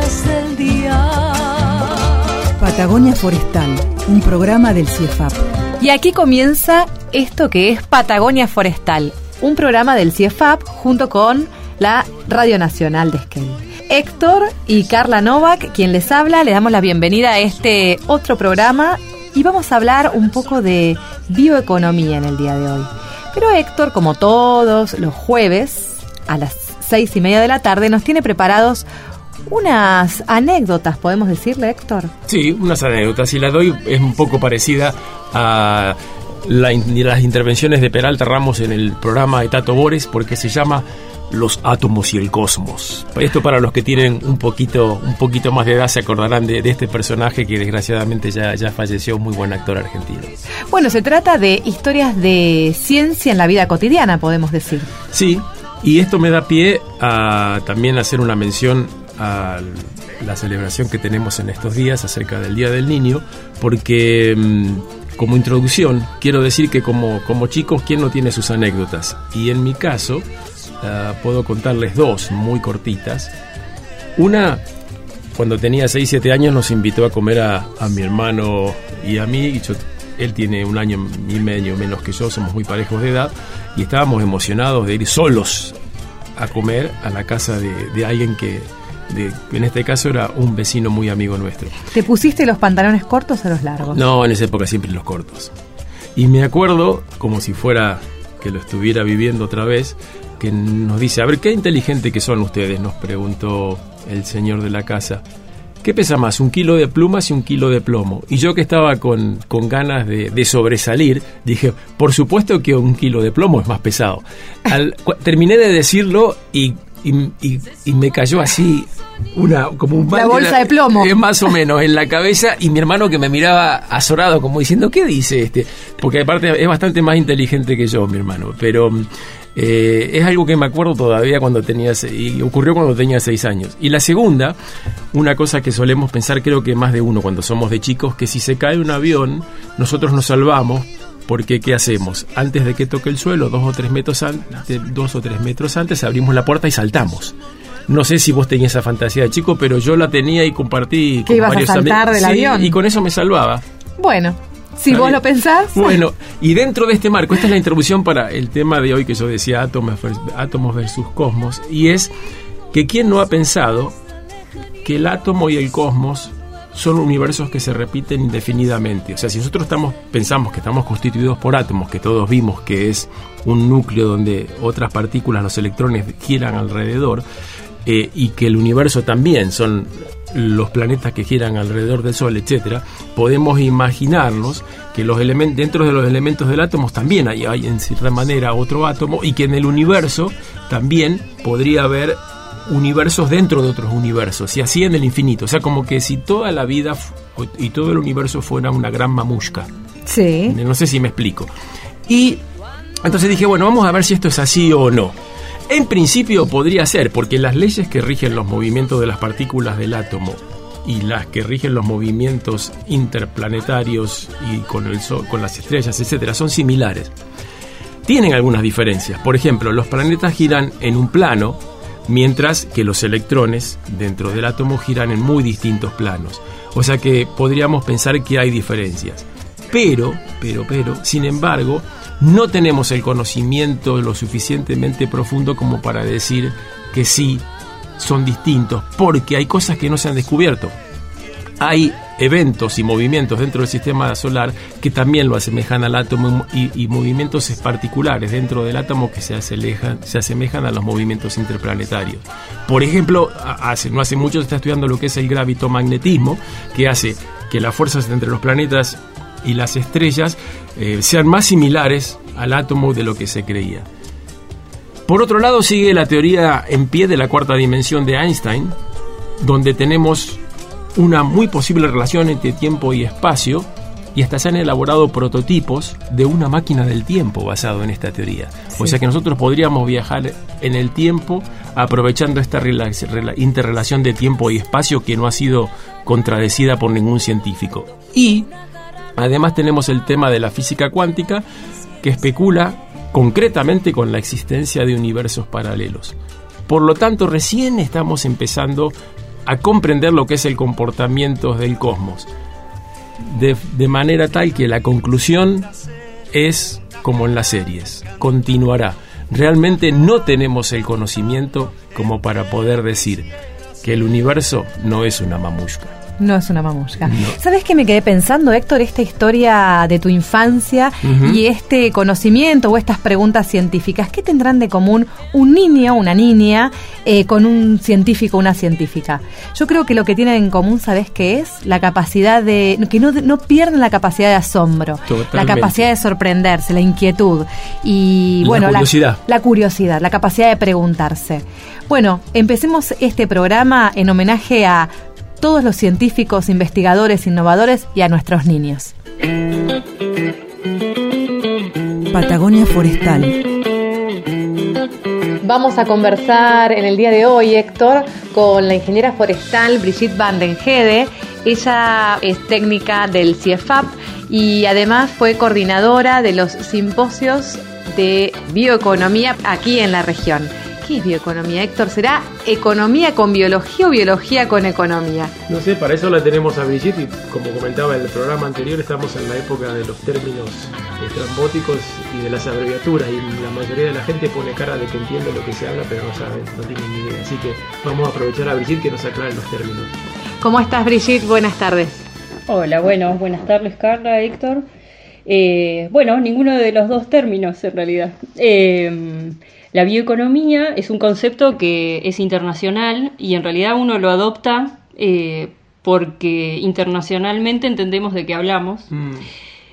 Del día. Patagonia Forestal, un programa del CIEFAP. Y aquí comienza esto que es Patagonia Forestal, un programa del CIEFAP junto con la Radio Nacional de Esquel. Héctor y Carla Novak, quien les habla, le damos la bienvenida a este otro programa y vamos a hablar un poco de bioeconomía en el día de hoy. Pero Héctor, como todos los jueves, a las seis y media de la tarde, nos tiene preparados unas anécdotas, podemos decirle, Héctor. Sí, unas anécdotas. Y la doy es un poco parecida a la las intervenciones de Peralta Ramos en el programa de Tato Bores, porque se llama Los átomos y el cosmos. Esto para los que tienen un poquito, un poquito más de edad se acordarán de, de este personaje que desgraciadamente ya, ya falleció, un muy buen actor argentino. Bueno, se trata de historias de ciencia en la vida cotidiana, podemos decir. Sí, y esto me da pie a también hacer una mención a la celebración que tenemos en estos días acerca del Día del Niño, porque mm, como introducción quiero decir que como, como chicos, ¿quién no tiene sus anécdotas? Y en mi caso, ah, puedo contarles dos muy cortitas. Una, cuando tenía 6, 7 años nos invitó a comer a, a mi hermano y a mí. él tiene un año y medio menos que yo, somos muy parejos de edad, y estábamos emocionados de ir solos a comer a la casa de, de alguien que, de- en este caso era un vecino muy amigo nuestro. ¿Te pusiste los pantalones cortos o los largos? No, en esa época siempre los cortos. Y me acuerdo, como si fuera que lo estuviera viviendo otra vez, que nos dice, a ver, qué inteligente que son ustedes, nos preguntó el señor de la casa. ¿Qué pesa más, un kilo de plumas y un kilo de plomo? Y yo que estaba con, con ganas de, de sobresalir, dije, por supuesto que un kilo de plomo es más pesado. Al- terminé de decirlo y, y- y- y me cayó así una como un La bolsa de plomo. eh, más o menos en la cabeza y mi hermano que me miraba azorado como diciendo ¿qué dice este? Porque aparte es bastante más inteligente que yo mi hermano pero eh, es algo que me acuerdo todavía cuando tenía y ocurrió cuando tenía seis años y la segunda una cosa que solemos pensar creo que más de uno cuando somos de chicos que si se cae un avión nosotros nos salvamos porque ¿qué hacemos? Antes de que toque el suelo, dos o tres metros antes, dos o tres metros antes, abrimos la puerta y saltamos. No sé si vos tenías esa fantasía de chico, pero yo la tenía y compartí ¿Que ibas a varios saltar amigos. del Sí, avión? Y con eso me salvaba. Bueno, si vos lo pensás. Bueno, y dentro de este marco, esta es la introducción para el tema de hoy que yo decía átomos, átomos versus cosmos, y es que quién no ha pensado que el átomo y el cosmos son universos que se repiten indefinidamente. O sea, si nosotros estamos, pensamos que estamos constituidos por átomos, que todos vimos que es un núcleo donde otras partículas, los electrones, giran alrededor, eh, y que el universo también son los planetas que giran alrededor del Sol, etcétera, podemos imaginarnos que los elementos dentro de los elementos del átomo también hay, hay en cierta manera otro átomo y que en el universo también podría haber universos dentro de otros universos y así en el infinito. O sea, como que si toda la vida y todo el universo fuera una gran mamushka. Sí. No sé si me explico. Y entonces dije, bueno, vamos a ver si esto es así o no. En principio podría ser, porque las leyes que rigen los movimientos de las partículas del átomo y las que rigen los movimientos interplanetarios y con, el sol, con las estrellas, etcétera, son similares. Tienen algunas diferencias. Por ejemplo, los planetas giran en un plano, mientras que los electrones dentro del átomo giran en muy distintos planos. O sea que podríamos pensar que hay diferencias. Pero, pero, pero, sin embargo, no tenemos el conocimiento lo suficientemente profundo como para decir que sí son distintos porque hay cosas que no se han descubierto. Hay eventos y movimientos dentro del sistema solar que también lo asemejan al átomo y, movimientos particulares dentro del átomo que se asemejan, se asemejan a los movimientos interplanetarios. Por ejemplo, hace, no hace mucho se está estudiando lo que es el gravitomagnetismo, que hace que las fuerzas entre los planetas y las estrellas eh, sean más similares al átomo de lo que se creía. Por otro lado, sigue la teoría en pie de la cuarta dimensión de Einstein, donde tenemos una muy posible relación entre tiempo y espacio, y hasta se han elaborado prototipos de una máquina del tiempo basado en esta teoría. O sea que nosotros podríamos viajar en el tiempo aprovechando esta interrelación de tiempo y espacio que no ha sido contradecida por ningún científico. Y además tenemos el tema de la física cuántica que especula concretamente con la existencia de universos paralelos. Por lo tanto, recién estamos empezando a comprender lo que es el comportamiento del cosmos. De, manera tal que la conclusión es como en las series, continuará. Realmente no tenemos el conocimiento como para poder decir que el universo no es una mamushka. No es una mamusca. ¿Sabes qué me quedé pensando, Héctor? Esta historia de tu infancia y este conocimiento o estas preguntas científicas, ¿qué tendrán de común un niño, una niña, eh, con un científico, una científica? Yo creo que lo que tienen en común, ¿sabes qué es? La capacidad de. que no, no pierden la capacidad de asombro, la capacidad de sorprenderse, la inquietud y, bueno, la curiosidad. la curiosidad, la capacidad de preguntarse. Bueno, empecemos este programa en homenaje a todos los científicos, investigadores, innovadores y a nuestros niños. Patagonia Forestal. Vamos a conversar en el día de hoy, Héctor, con la ingeniera forestal Brigitte Van den Hede. Ella es técnica del CIEFAP y además fue coordinadora de los simposios de bioeconomía aquí en la región. ¿Qué es bioeconomía, Héctor? ¿Será economía con biología o biología con economía? No sé, para eso la tenemos a Brigitte y como comentaba en el programa anterior, estamos en la época de los términos estrambóticos y de las abreviaturas y la mayoría de la gente pone cara de que entiende lo que se habla pero no sabe, no tiene ni idea. Así que vamos a aprovechar a Brigitte que nos aclare los términos. ¿Cómo estás Brigitte? Buenas tardes. Hola, bueno, buenas tardes Carla, Héctor. Eh, bueno, ninguno de los dos términos en realidad. Eh, la bioeconomía es un concepto que es internacional y en realidad uno lo adopta eh, porque internacionalmente entendemos de qué hablamos. Mm.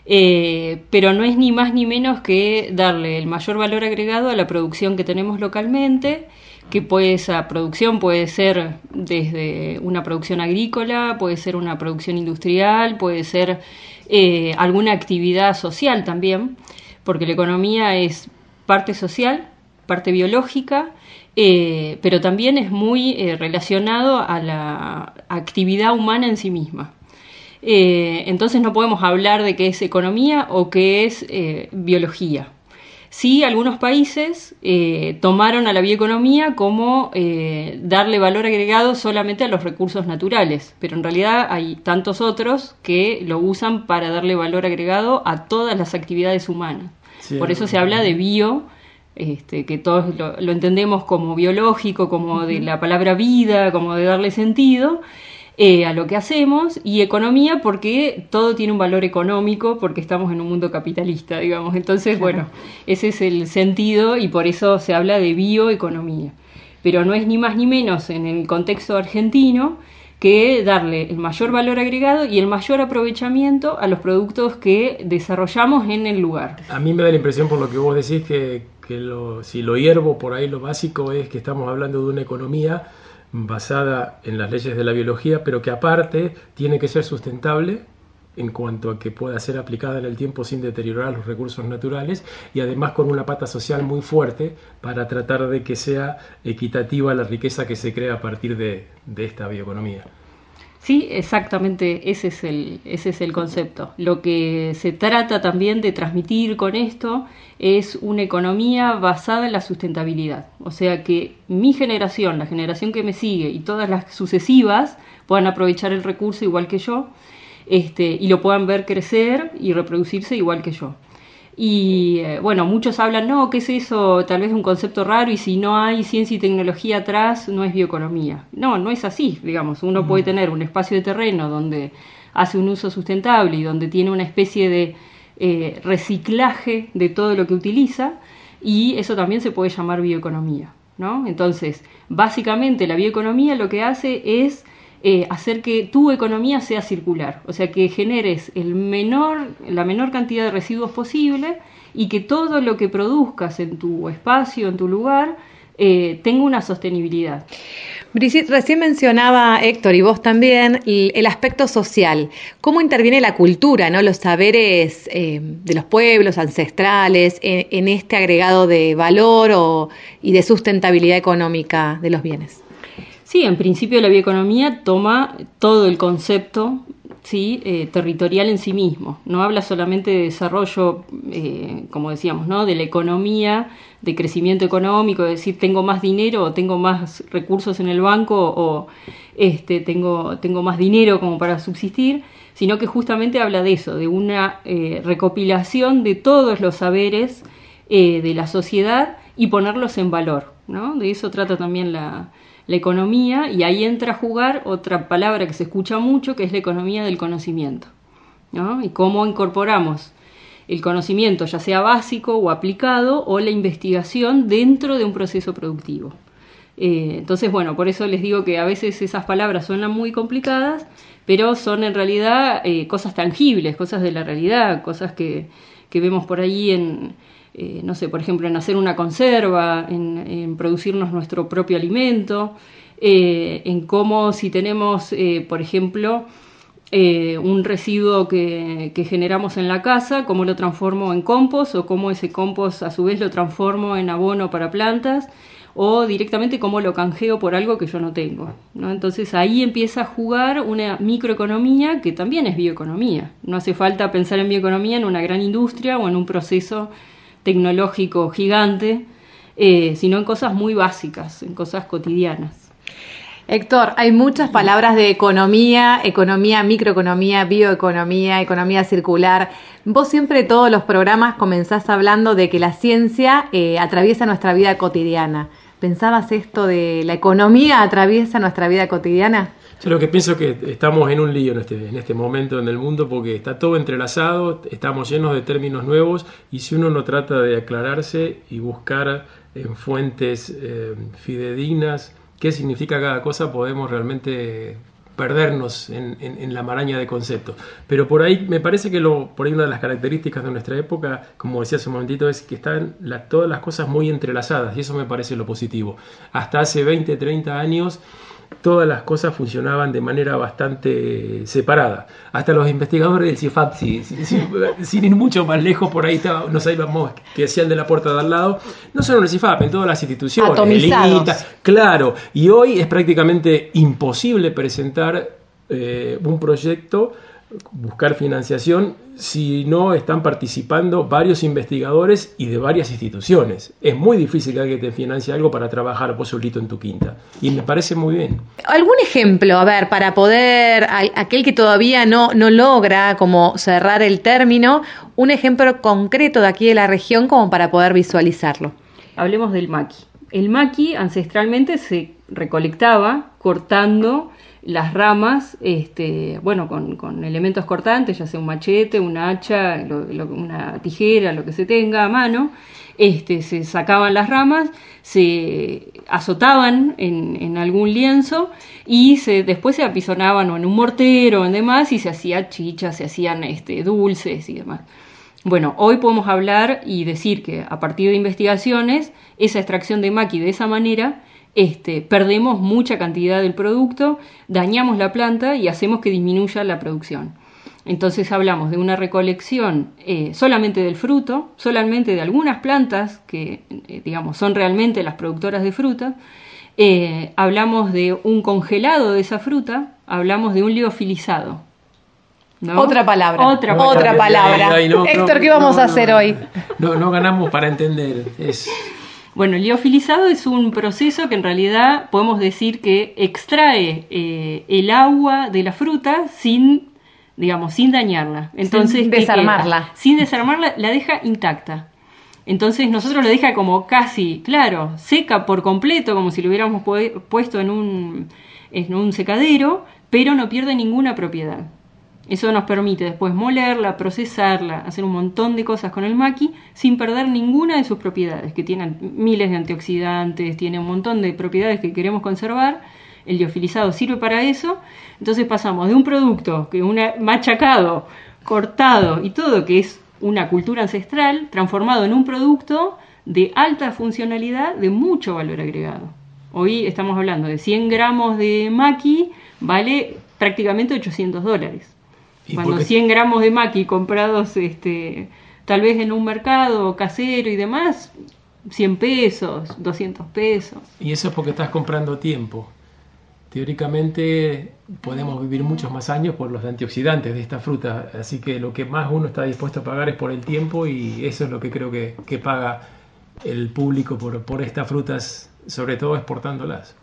Eh, pero no es ni más ni menos que darle el mayor valor agregado a la producción que tenemos localmente, que puede, esa producción puede ser desde una producción agrícola, puede ser una producción industrial, puede ser eh, alguna actividad social también, porque la economía es parte social parte biológica, eh, pero también es muy eh, relacionado a la actividad humana en sí misma. Eh, entonces no podemos hablar de qué es economía o qué es biología. Sí, algunos países tomaron a la bioeconomía como darle valor agregado solamente a los recursos naturales, pero en realidad hay tantos otros que lo usan para darle valor agregado a todas las actividades humanas. Por eso se habla de bio este, que todos lo, entendemos como biológico, como de la palabra vida, como de darle sentido eh, a lo que hacemos, y economía porque todo tiene un valor económico, porque estamos en un mundo capitalista, digamos. Entonces, bueno, ese es el sentido y por eso se habla de bioeconomía. Pero no es ni más ni menos en el contexto argentino que darle el mayor valor agregado y el mayor aprovechamiento a los productos que desarrollamos en el lugar. A mí me da la impresión por lo que vos decís que que lo, si lo hiervo por ahí lo básico es que estamos hablando de una economía basada en las leyes de la biología, pero que aparte tiene que ser sustentable en cuanto a que pueda ser aplicada en el tiempo sin deteriorar los recursos naturales y además con una pata social muy fuerte para tratar de que sea equitativa la riqueza que se crea a partir de, de esta bioeconomía. Sí, exactamente, ese es, el, ese es el concepto. Lo que se trata también de transmitir con esto es una economía basada en la sustentabilidad. O sea, que mi generación, la generación que me sigue y todas las sucesivas puedan aprovechar el recurso igual que yo este, y lo puedan ver crecer y reproducirse igual que yo. Y eh, bueno, muchos hablan, no, ¿qué es eso? Tal vez un concepto raro y si no hay ciencia y tecnología atrás, no es bioeconomía. No, no es así, digamos. Uno puede tener un espacio de terreno donde hace un uso sustentable y donde tiene una especie de eh, reciclaje de todo lo que utiliza y eso también se puede llamar bioeconomía. ¿no? Entonces, básicamente la bioeconomía lo que hace es eh, hacer que tu economía sea circular, o sea, que generes el menor, la menor cantidad de residuos posible y que todo lo que produzcas en tu espacio, en tu lugar, eh, tenga una sostenibilidad. Brigitte, recién mencionaba Héctor y vos también el, aspecto social. ¿Cómo interviene la cultura, no los saberes eh, de los pueblos ancestrales en, este agregado de valor y de sustentabilidad económica de los bienes? Sí, en principio la bioeconomía toma todo el concepto ¿sí? Eh, territorial en sí mismo. No habla solamente de desarrollo, eh, como decíamos, ¿no? de la economía, de crecimiento económico, de decir tengo más dinero o tengo más recursos en el banco o este, tengo, tengo más dinero como para subsistir, sino que justamente habla de eso, de una eh, recopilación de todos los saberes de la sociedad y ponerlos en valor. ¿no? De eso trata también la, la economía y ahí entra a jugar otra palabra que se escucha mucho, que es la economía del conocimiento. ¿no? Y cómo incorporamos el conocimiento, ya sea básico o aplicado, o la investigación dentro de un proceso productivo. Eh, entonces, bueno, por eso les digo que a veces esas palabras suenan muy complicadas, pero son en realidad eh, cosas tangibles, cosas de la realidad, cosas que, que vemos por ahí en, eh, no sé, por ejemplo, en hacer una conserva, en, producirnos nuestro propio alimento, eh, en cómo si tenemos, eh, por ejemplo, un residuo que, que, generamos en la casa, cómo lo transformo en compost o cómo ese compost a su vez lo transformo en abono para plantas o directamente cómo lo canjeo por algo que yo no tengo. ¿no? Entonces ahí empieza a jugar una microeconomía que también es bioeconomía. No hace falta pensar en bioeconomía en una gran industria o en un proceso tecnológico gigante, eh, sino en cosas muy básicas, en cosas cotidianas. Héctor, hay muchas palabras de economía, economía, microeconomía, bioeconomía, economía circular. Vos siempre todos los programas comenzás hablando de que la ciencia eh, atraviesa nuestra vida cotidiana. ¿Pensabas esto de la economía atraviesa nuestra vida cotidiana? Yo lo que pienso es que estamos en un lío en este, en este momento en el mundo porque está todo entrelazado, estamos llenos de términos nuevos y si uno no trata de aclararse y buscar en fuentes eh, fidedignas qué significa cada cosa, podemos realmente perdernos en, la maraña de conceptos. Pero por ahí me parece que lo, por ahí una de las características de nuestra época, como decía hace un momentito, es que están todas las cosas muy entrelazadas y eso me parece lo positivo. Hasta hace 20, 30 años todas las cosas funcionaban de manera bastante separada. Hasta los investigadores del CIFAP, sin, ir mucho más lejos, por ahí no sabíamos que hacían de la puerta de al lado, no solo en el CIFAP, en todas las instituciones. Atomizados. claro, y hoy es prácticamente imposible presentar eh, un proyecto buscar financiación si no están participando varios investigadores y de varias instituciones. Es muy difícil que alguien te financie algo para trabajar vos solito en tu quinta. Y me parece muy bien. ¿Algún ejemplo, a ver, para poder, aquel que todavía no, no logra como cerrar el término, un ejemplo concreto de aquí de la región como para poder visualizarlo? Hablemos del maqui. El maqui ancestralmente se recolectaba cortando las ramas, este, bueno, con, elementos cortantes, ya sea un machete, un hacha, una tijera, lo que se tenga a mano, este, se sacaban las ramas, se azotaban en, algún lienzo y se, después se apisonaban o en un mortero o en demás y se hacía chicha, se hacían este, dulces y demás. Bueno, hoy podemos hablar y decir que a partir de investigaciones, esa extracción de maqui de esa manera este, perdemos mucha cantidad del producto, dañamos la planta y hacemos que disminuya la producción. Entonces hablamos de una recolección eh, solamente del fruto, solamente de algunas plantas que, eh, digamos, son realmente las productoras de fruta. Eh, hablamos de un congelado de esa fruta, hablamos de un liofilizado. Otra palabra. Otra, palabra. Héctor, ¿qué vamos a hacer hoy? No, no ganamos para entender. Es bueno, el liofilizado es un proceso que en realidad podemos decir que extrae eh, el agua de la fruta sin digamos, sin dañarla. Entonces, Sin ¿qué desarmarla. Sin desarmarla, la deja intacta. Entonces nosotros lo deja como casi, claro, seca por completo, como si lo hubiéramos pu- puesto en un, en un secadero, pero no pierde ninguna propiedad. Eso nos permite después molerla, procesarla, hacer un montón de cosas con el maqui sin perder ninguna de sus propiedades, que tienen miles de antioxidantes, tiene un montón de propiedades que queremos conservar. El liofilizado sirve para eso. Entonces pasamos de un producto que una machacado, cortado y todo, que es una cultura ancestral, transformado en un producto de alta funcionalidad, de mucho valor agregado. Hoy estamos hablando de 100 gramos de maqui, vale prácticamente 800 dólares. ¿Y Cuando por qué? 100 gramos de maqui comprados este, tal vez en un mercado casero y demás, 100 pesos, 200 pesos. Y eso es porque estás comprando tiempo. Teóricamente podemos vivir muchos más años por los antioxidantes de esta fruta, así que lo que más uno está dispuesto a pagar es por el tiempo y eso es lo que creo que, que paga el público por, por estas frutas, sobre todo exportándolas.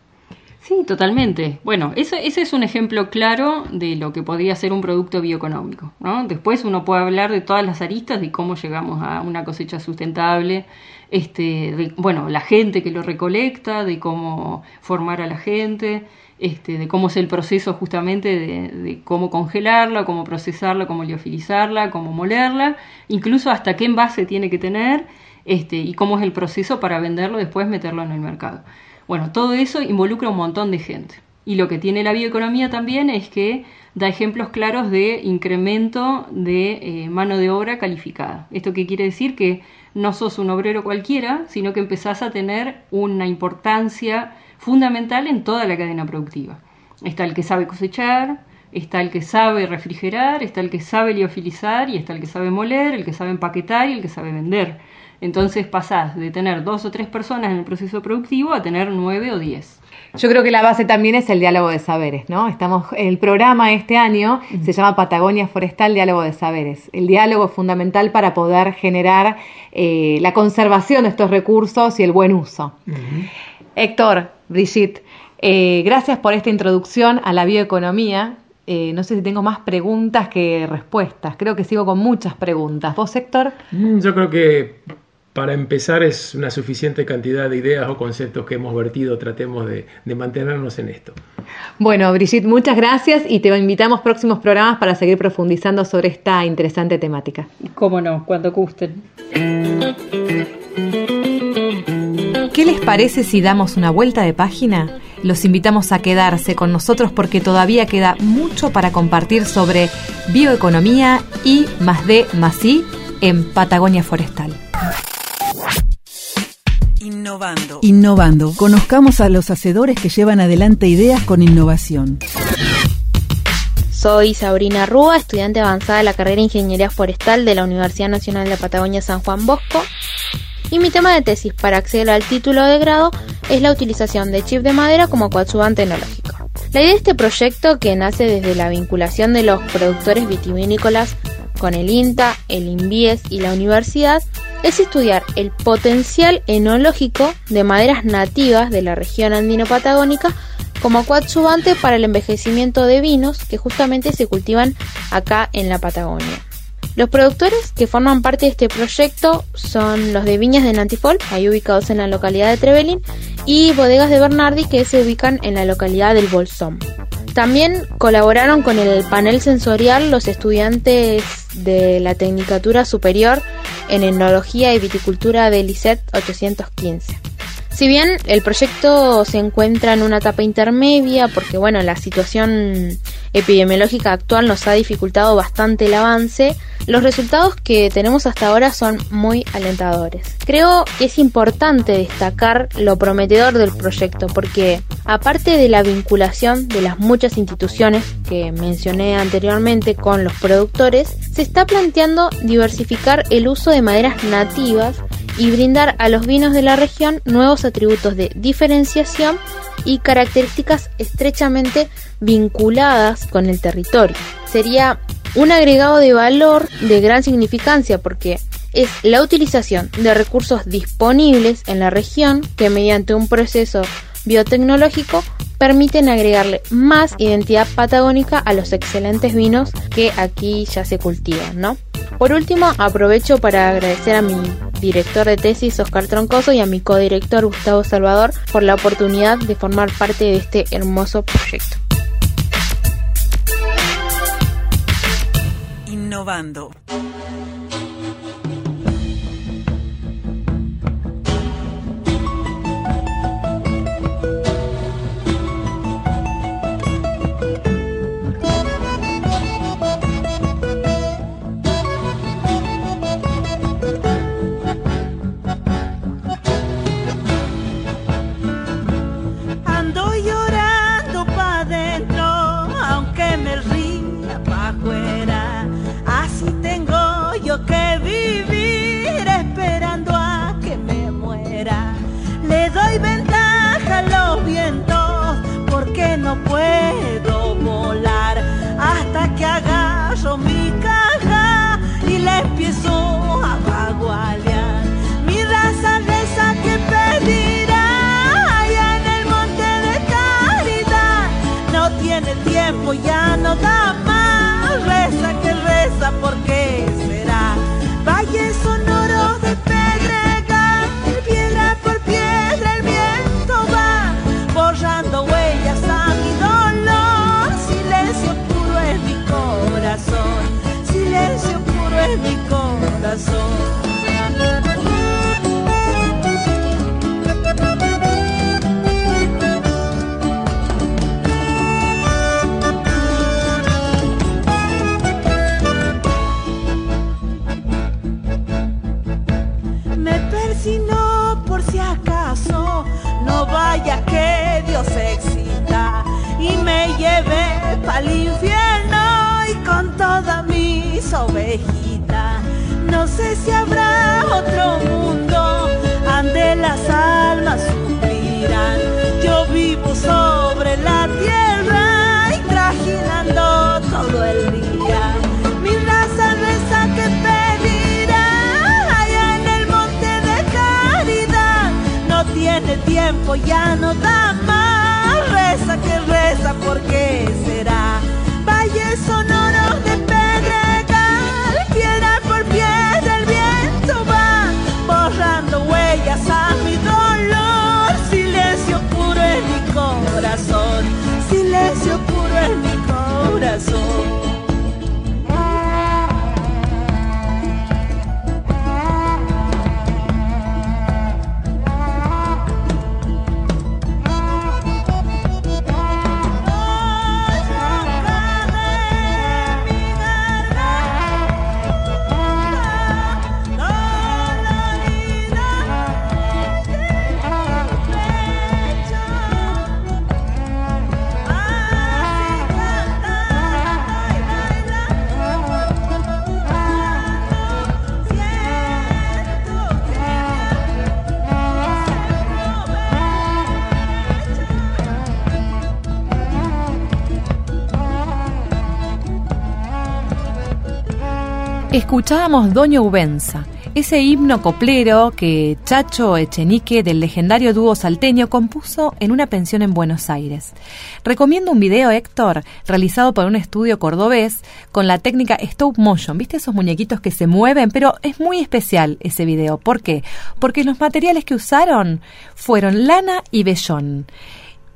Sí, totalmente. Bueno, eso, ese es un ejemplo claro de lo que podría ser un producto bioeconómico. ¿no? Después uno puede hablar de todas las aristas de cómo llegamos a una cosecha sustentable, este, de, bueno, la gente que lo recolecta, de cómo formar a la gente, este, de cómo es el proceso justamente de, de cómo congelarla, cómo procesarla, cómo liofilizarla, cómo molerla, incluso hasta qué envase tiene que tener este, y cómo es el proceso para venderlo después meterlo en el mercado. Bueno, todo eso involucra un montón de gente. Y lo que tiene la bioeconomía también es que da ejemplos claros de incremento de eh, mano de obra calificada. ¿Esto qué quiere decir? Que no sos un obrero cualquiera, sino que empezás a tener una importancia fundamental en toda la cadena productiva. Está el que sabe cosechar, está el que sabe refrigerar, está el que sabe liofilizar y está el que sabe moler, el que sabe empaquetar y el que sabe vender. Entonces pasás de tener dos o tres personas en el proceso productivo a tener nueve o diez. Yo creo que la base también es el diálogo de saberes, ¿no? Estamos, el programa este año se llama Patagonia Forestal Diálogo de Saberes. El diálogo es fundamental para poder generar eh, la conservación de estos recursos y el buen uso. Héctor, Brigitte, eh, gracias por esta introducción a la bioeconomía. Eh, no sé si tengo más preguntas que respuestas. Creo que sigo con muchas preguntas. ¿Vos, Héctor? Mm, Yo creo que para empezar es una suficiente cantidad de ideas o conceptos que hemos vertido, tratemos de, de mantenernos en esto. Bueno, Brigitte, muchas gracias y te invitamos próximos programas para seguir profundizando sobre esta interesante temática. Cómo no, cuando gusten. ¿Qué les parece si damos una vuelta de página? Los invitamos a quedarse con nosotros porque todavía queda mucho para compartir sobre bioeconomía y más D más I en Patagonia Forestal. Innovando. Innovando. Conozcamos a los hacedores que llevan adelante ideas con innovación. Soy Sabrina Rúa, estudiante avanzada de la carrera de Ingeniería Forestal de la Universidad Nacional de Patagonia San Juan Bosco. Y mi tema de tesis para acceder al título de grado es la utilización de chip de madera como coadyuvante tecnológico. La idea de este proyecto, que nace desde la vinculación de los productores vitivinícolas con el INTA, el INVIES y la universidad, es estudiar el potencial enológico de maderas nativas de la región andino-patagónica como coadyuvante para el envejecimiento de vinos que justamente se cultivan acá en la Patagonia. Los productores que forman parte de este proyecto son los de Viñas de Nantifol, ahí ubicados en la localidad de Trevelin, y Bodegas de Bernardi, que se ubican en la localidad del Bolsón. También colaboraron con el panel sensorial los estudiantes de la Tecnicatura Superior en Enología y Viticultura del ICET 815. Si bien el proyecto se encuentra en una etapa intermedia, porque bueno, la situación epidemiológica actual nos ha dificultado bastante el avance, los resultados que tenemos hasta ahora son muy alentadores. Creo que es importante destacar lo prometedor del proyecto, porque aparte de la vinculación de las muchas instituciones que mencioné anteriormente con los productores, se está planteando diversificar el uso de maderas nativas y brindar a los vinos de la región nuevos atributos de diferenciación y características estrechamente vinculadas con el territorio. Sería un agregado de valor de gran significancia porque es la utilización de recursos disponibles en la región que mediante un proceso biotecnológico permiten agregarle más identidad patagónica a los excelentes vinos que aquí ya se cultivan, ¿no? Por último, aprovecho para agradecer a mi director de tesis, Oscar Troncoso, y a mi codirector, Gustavo Salvador, por la oportunidad de formar parte de este hermoso proyecto. Innovando. Escuchábamos Doña Ubenza, ese himno coplero que Chacho Echenique del legendario dúo salteño compuso en una pensión en Buenos Aires. Recomiendo un video, Héctor, realizado por un estudio cordobés con la técnica stop motion. ¿Viste esos muñequitos que se mueven? Pero es muy especial ese video. ¿Por qué? Porque los materiales que usaron fueron lana y vellón.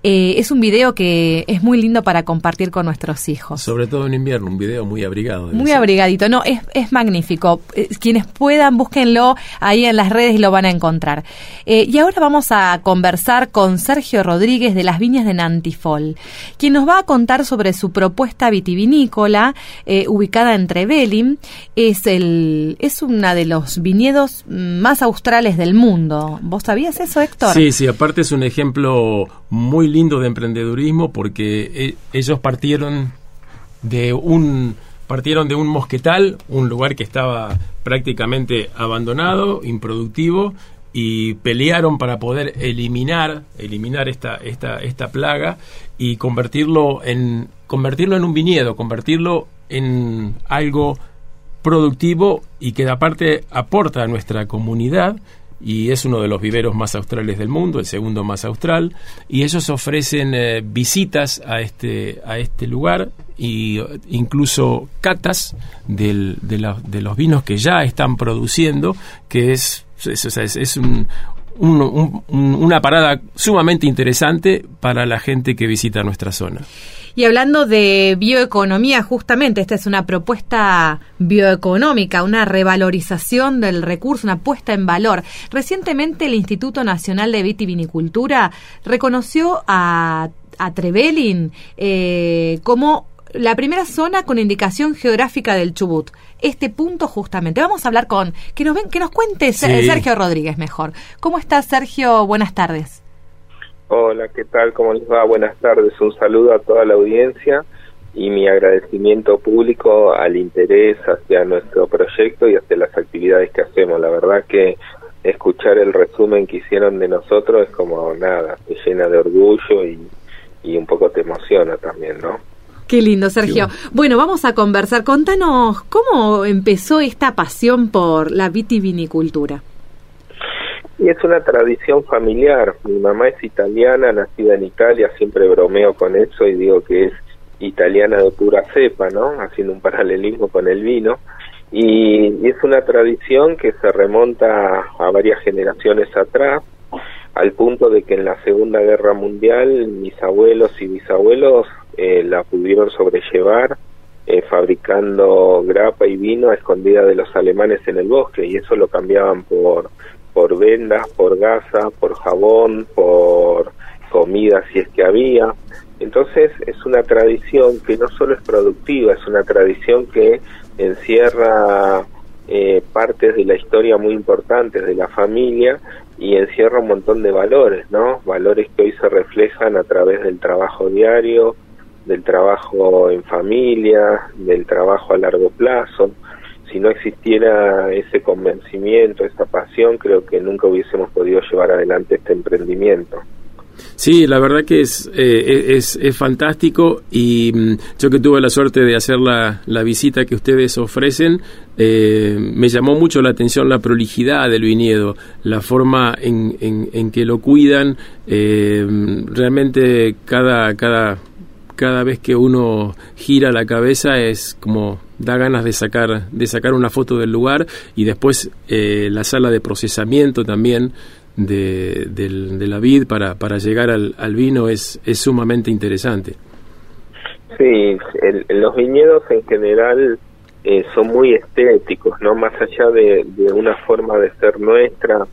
Eh, es un video que es muy lindo para compartir con nuestros hijos. Sobre todo en invierno, un video muy abrigado. Muy ser. abrigadito, no, es, es magnífico. Eh, Quienes puedan, búsquenlo ahí en las redes y lo van a encontrar. Eh, y ahora vamos a conversar con Sergio Rodríguez de las Viñas de Nantifol, quien nos va a contar sobre su propuesta vitivinícola ubicada en Trevelin. Es, el, es una de los viñedos más australes del mundo. ¿Vos sabías eso, Héctor? Sí, sí, aparte es un ejemplo muy lindo de emprendedurismo porque eh, ellos partieron de un partieron de un mosquetal, un lugar que estaba prácticamente abandonado, improductivo y pelearon para poder eliminar eliminar esta esta esta plaga y convertirlo en convertirlo en un viñedo, convertirlo en algo productivo y que aparte aporta a nuestra comunidad y es uno de los viveros más australes del mundo, el segundo más austral, y ellos ofrecen eh, visitas a este, a este lugar y incluso catas del- de, los vinos que ya están produciendo, que es, es- es un- un- un- un- una parada sumamente interesante para la gente que visita nuestra zona. Y hablando de bioeconomía, justamente, esta es una propuesta bioeconómica, una revalorización del recurso, una puesta en valor. Recientemente el Instituto Nacional de Vitivinicultura reconoció a, a Trevelin eh, como la primera zona con indicación geográfica del Chubut. Este punto justamente. Vamos a hablar con, que nos, ven, que nos cuente Sí. Sergio Rodríguez mejor. ¿Cómo estás, Sergio? Buenas tardes. Hola, ¿qué tal? ¿Cómo les va? Buenas tardes. Un saludo a toda la audiencia y mi agradecimiento público al interés hacia nuestro proyecto y hacia las actividades que hacemos. La verdad que escuchar el resumen que hicieron de nosotros es como nada, te llena de orgullo y, y un poco te emociona también, ¿no? Qué lindo, Sergio. Bueno, vamos a conversar. Contanos cómo empezó esta pasión por la vitivinicultura. Y es una tradición familiar. Mi mamá es italiana, nacida en Italia, siempre bromeo con eso y digo que es italiana de pura cepa, ¿no? Haciendo un paralelismo con el vino. Y, y es una tradición que se remonta a varias generaciones atrás, al punto de que en la Segunda Guerra Mundial mis abuelos y bisabuelos eh, la pudieron sobrellevar eh, fabricando grapa y vino a escondida de los alemanes en el bosque y eso lo cambiaban por por vendas, por gasa, por jabón, por comida si es que había. Entonces es una tradición que no solo es productiva, es una tradición que encierra eh, partes de la historia muy importantes de la familia y encierra un montón de valores, ¿no? Valores que hoy se reflejan a través del trabajo diario, del trabajo en familia, del trabajo a largo plazo. Si no existiera ese convencimiento, esa pasión, creo que nunca hubiésemos podido llevar adelante este emprendimiento. Sí, la verdad que es, eh, es, es fantástico y mm, yo que tuve la suerte de hacer la, la visita que ustedes ofrecen, eh, me llamó mucho la atención la prolijidad del viñedo, la forma en, en, en que lo cuidan, eh, realmente cada, cada, cada vez que uno gira la cabeza es como da ganas de sacar de sacar una foto del lugar y después eh, la sala de procesamiento también de, del- de la vid para, para llegar al, al vino es, es sumamente interesante. Sí, el- los viñedos en general eh, son muy estéticos, ¿no? Más allá de, de una forma de ser nuestra,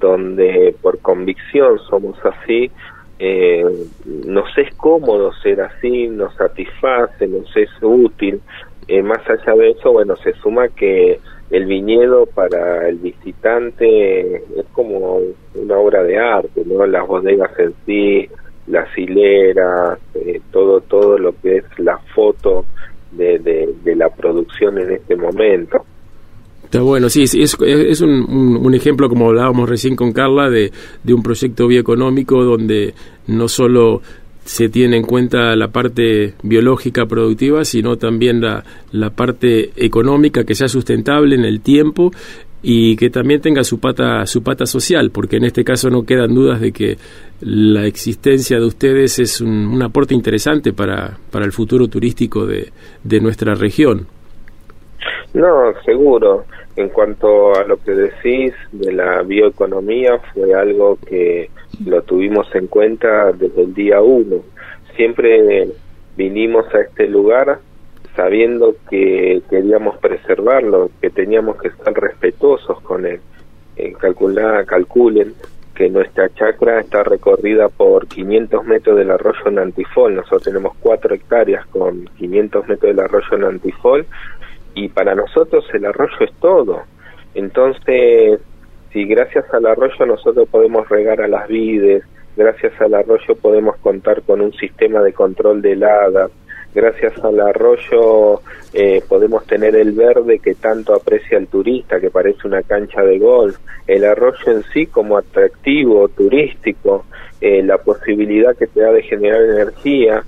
donde por convicción somos así, eh, nos es cómodo ser así, nos satisface, nos es útil. Eh, más allá de eso, bueno, se suma que el viñedo para el visitante es como una obra de arte, ¿no? Las bodegas en sí, las hileras, eh, todo todo lo que es la foto de, de, de la producción en este momento. Está bueno, sí, es, un, un- ejemplo, como hablábamos recién con Carla, de, un proyecto bioeconómico donde no solo se tiene en cuenta la parte biológica productiva, sino también la, la parte económica que sea sustentable en el tiempo y que también tenga su pata su pata social, porque en este caso no quedan dudas de que la existencia de ustedes es un, un aporte interesante para, para el futuro turístico de, de nuestra región. No, seguro. En cuanto a lo que decís de la bioeconomía, fue algo que lo tuvimos en cuenta desde el día uno. Siempre vinimos a este lugar sabiendo que queríamos preservarlo, que teníamos que estar respetuosos con él. Eh, calcula- calculen que nuestra chacra está recorrida por 500 metros del arroyo Nantifol. Nosotros tenemos 4 hectáreas con 500 metros del arroyo Nantifol y para nosotros el arroyo es todo. Entonces, si gracias al arroyo nosotros podemos regar a las vides, gracias al arroyo podemos contar con un sistema de control de heladas, gracias al arroyo eh, podemos tener el verde que tanto aprecia el turista, que parece una cancha de golf, el arroyo en sí como atractivo turístico, eh, la posibilidad que te da de generar energía,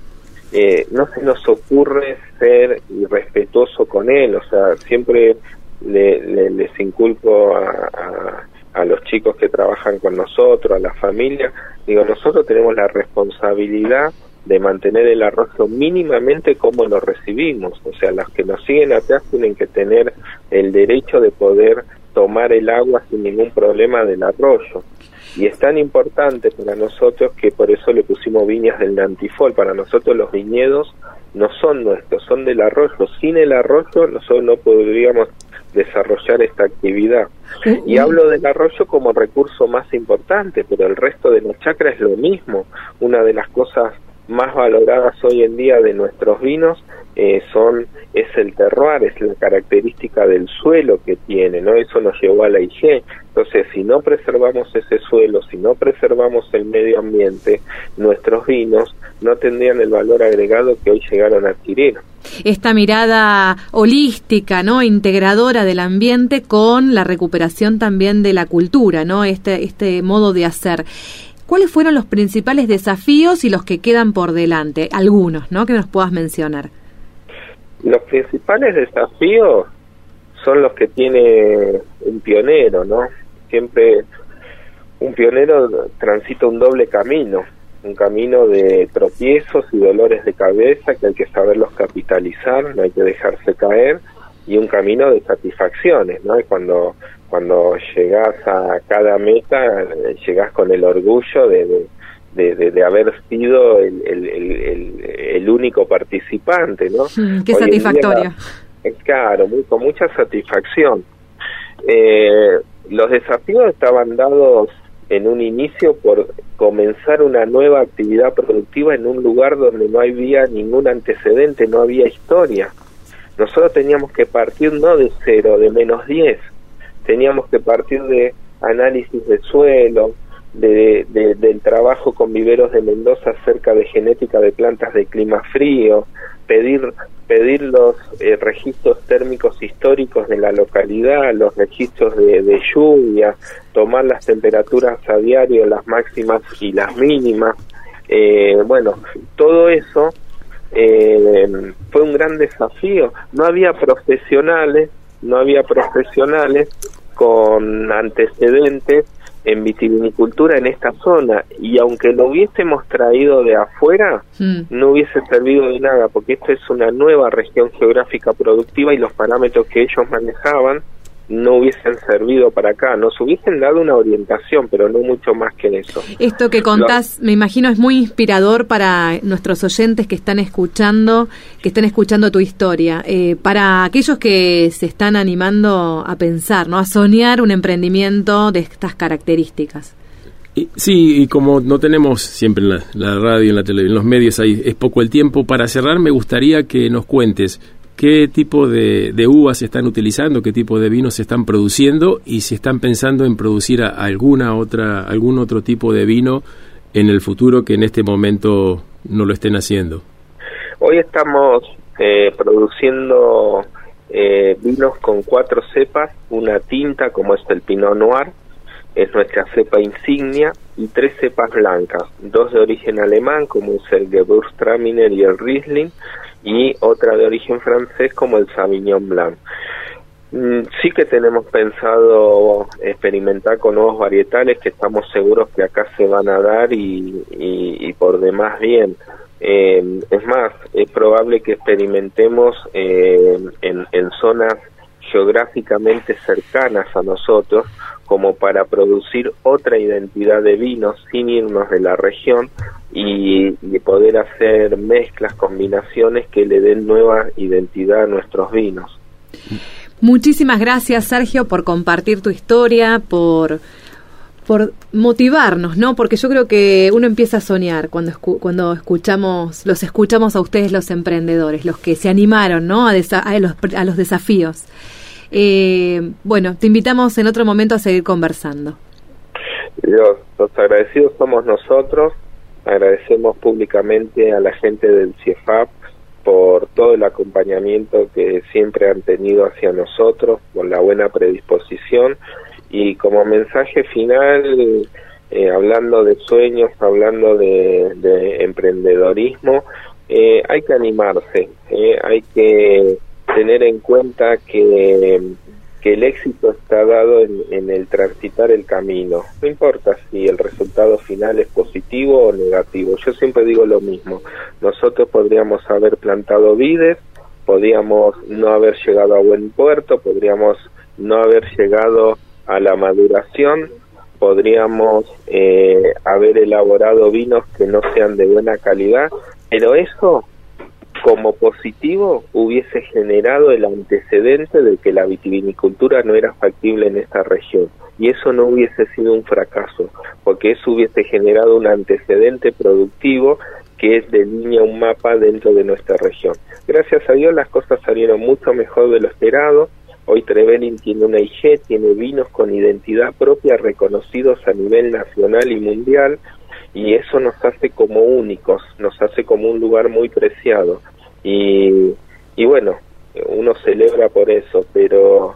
eh, no se nos ocurre ser irrespetuoso con él, o sea, siempre le- le- les inculco a, a- a los chicos que trabajan con nosotros, a la familia, digo, nosotros tenemos la responsabilidad de mantener el arroyo mínimamente como lo recibimos, o sea, los que nos siguen atrás tienen que tener el derecho de poder tomar el agua sin ningún problema del arroyo. Y es tan importante para nosotros que por eso le pusimos viñas del Nantifol. Para nosotros los viñedos no son nuestros, son del arroyo. Sin el arroyo nosotros no podríamos desarrollar esta actividad. Y hablo del arroyo como recurso más importante, pero el resto de los chacras es lo mismo. Una de las cosas más valoradas hoy en día de nuestros vinos eh, son es el terroir, es la característica del suelo que tiene, ¿no? Eso nos llevó a la IG. Entonces, si no preservamos ese suelo, si no preservamos el medio ambiente, nuestros vinos no tendrían el valor agregado que hoy llegaron a adquirir. Esta mirada holística, ¿no? integradora del ambiente con la recuperación también de la cultura, ¿no? Este este modo de hacer. ¿Cuáles fueron los principales desafíos y los que quedan por delante? Algunos, ¿no? Que nos puedas mencionar. Los principales desafíos son los que tiene un pionero, ¿no? Siempre un pionero transita un doble camino, un camino de tropiezos y dolores de cabeza que hay que saberlos capitalizar, no hay que dejarse caer, y un camino de satisfacciones, ¿no? Cuando cuando llegas a cada meta, llegas con el orgullo de, de, de, haber sido el, el, el, único participante, ¿no? Mm, qué satisfactorio. Es claro, muy, con mucha satisfacción. Eh, los desafíos estaban dados en un inicio por comenzar una nueva actividad productiva en un lugar donde no había ningún antecedente, no había historia. Nosotros teníamos que partir no de cero, de menos diez teníamos que partir de análisis de suelo, de, del trabajo con viveros de Mendoza acerca de genética de plantas de clima frío, pedir, pedir los eh, registros térmicos históricos de la localidad, los registros de, lluvia, tomar las temperaturas a diario, las máximas y las mínimas. Eh, bueno, todo eso eh, fue un gran desafío. No había profesionales, no había profesionales con antecedentes en vitivinicultura en esta zona y aunque lo hubiésemos traído de afuera mm. no hubiese servido de nada porque esto es una nueva región geográfica productiva y los parámetros que ellos manejaban no hubiesen servido para acá, nos hubiesen dado una orientación, pero no mucho más que eso. Esto que contás, me imagino, es muy inspirador para nuestros oyentes que están escuchando, que están escuchando tu historia, eh, para aquellos que se están animando a pensar, ¿no? a soñar un emprendimiento de estas características. Sí, y como no tenemos siempre en la, radio, en la televisión, en los medios, ahí es poco el tiempo. Para cerrar, me gustaría que nos cuentes qué tipo de, uvas se están utilizando, qué tipo de vinos se están produciendo y si están pensando en producir alguna otra, algún otro tipo de vino en el futuro que en este momento no lo estén haciendo. Hoy estamos eh, produciendo eh, vinos con cuatro cepas, una tinta como es el Pinot Noir, es nuestra cepa insignia, y tres cepas blancas, dos de origen alemán como es el Gewürztraminer y el Riesling, y otra de origen francés como el Sauvignon Blanc. Mm, sí que tenemos pensado experimentar con nuevos varietales que estamos seguros que acá se van a dar y, por demás bien. Eh, es más, es probable que experimentemos eh, en zonas geográficamente cercanas a nosotros como para producir otra identidad de vinos sin irnos de la región y, poder hacer mezclas, combinaciones que le den nueva identidad a nuestros vinos. Muchísimas gracias Sergio por compartir tu historia, por por motivarnos, ¿no? Porque yo creo que uno empieza a soñar cuando cuando escuchamos los escuchamos a ustedes los emprendedores, los que se animaron, ¿no? A, a, los, a los desafíos. Eh, bueno, te invitamos en otro momento a seguir conversando. Los, los agradecidos somos nosotros, agradecemos públicamente a la gente del CIEFAP por todo el acompañamiento que siempre han tenido hacia nosotros, por la buena predisposición y como mensaje final, eh, hablando de sueños, hablando de, emprendedorismo, eh, hay que animarse, hay que tener en cuenta que que el éxito está dado en, el transitar el camino. No importa si el resultado final es positivo o negativo. Yo siempre digo lo mismo. Nosotros podríamos haber plantado vides, podríamos no haber llegado a buen puerto, podríamos no haber llegado a la maduración, podríamos eh, haber elaborado vinos que no sean de buena calidad, pero eso como positivo hubiese generado el antecedente de que la vitivinicultura no era factible en esta región y eso no hubiese sido un fracaso porque eso hubiese generado un antecedente productivo que es de línea un mapa dentro de nuestra región. Gracias a Dios las cosas salieron mucho mejor de lo esperado. Hoy Trevelin tiene una IG, tiene vinos con identidad propia reconocidos a nivel nacional y mundial y eso nos hace como únicos, nos hace como un lugar muy preciado. Y, y bueno, uno celebra por eso, pero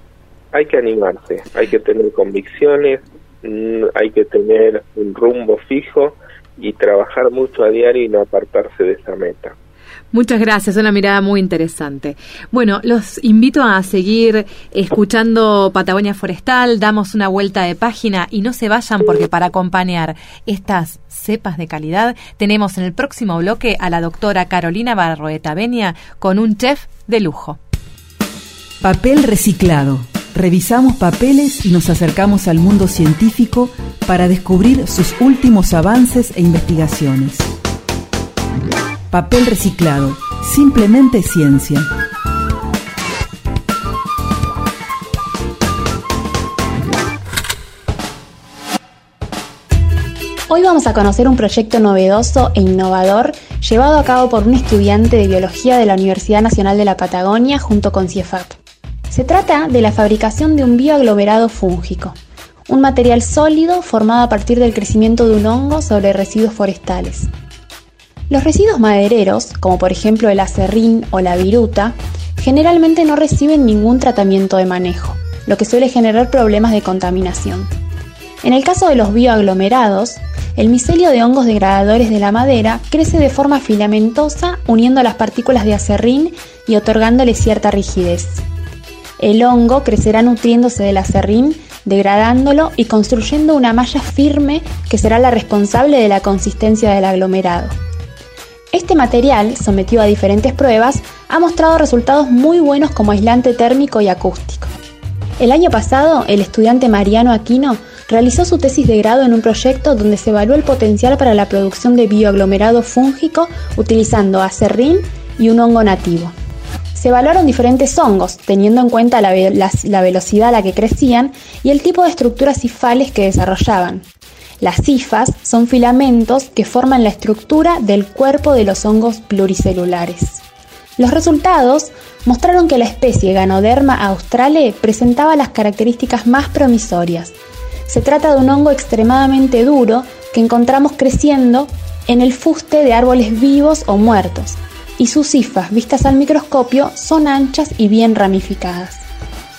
hay que animarse, hay que tener convicciones, mm, hay que tener un rumbo fijo y trabajar mucho a diario y no apartarse de esa meta. Muchas gracias, una mirada muy interesante. Bueno, los invito a seguir escuchando Patagonia Forestal, damos una vuelta de página y no se vayan porque para acompañar estas cepas de calidad tenemos en el próximo bloque a la doctora Carolina Barroeta Benia con un chef de lujo. Papel reciclado. Revisamos papeles y nos acercamos al mundo científico para descubrir sus últimos avances e investigaciones. Papel reciclado, simplemente ciencia. Hoy vamos a conocer un proyecto novedoso e innovador llevado a cabo por un estudiante de biología de la Universidad Nacional de la Patagonia junto con CIEFAP. Se trata de la fabricación de un bioaglomerado fúngico, un material sólido formado a partir del crecimiento de un hongo sobre residuos forestales. Los residuos madereros, como por ejemplo el acerrín o la viruta, generalmente no reciben ningún tratamiento de manejo, lo que suele generar problemas de contaminación. En el caso de los bioaglomerados, el micelio de hongos degradadores de la madera crece de forma filamentosa uniendo las partículas de acerrín y otorgándole cierta rigidez. El hongo crecerá nutriéndose del acerrín, degradándolo y construyendo una malla firme que será la responsable de la consistencia del aglomerado. Este material, sometido a diferentes pruebas, ha mostrado resultados muy buenos como aislante térmico y acústico. El año pasado, el estudiante Mariano Aquino realizó su tesis de grado en un proyecto donde se evaluó el potencial para la producción de bioaglomerado fúngico utilizando acerrín y un hongo nativo. Se evaluaron diferentes hongos, teniendo en cuenta la, la velocidad a la que crecían y el tipo de estructuras cifales que desarrollaban. Las cifas son filamentos que forman la estructura del cuerpo de los hongos pluricelulares. Los resultados mostraron que la especie Ganoderma australe presentaba las características más promisorias. Se trata de un hongo extremadamente duro que encontramos creciendo en el fuste de árboles vivos o muertos, y sus cifas vistas al microscopio son anchas y bien ramificadas.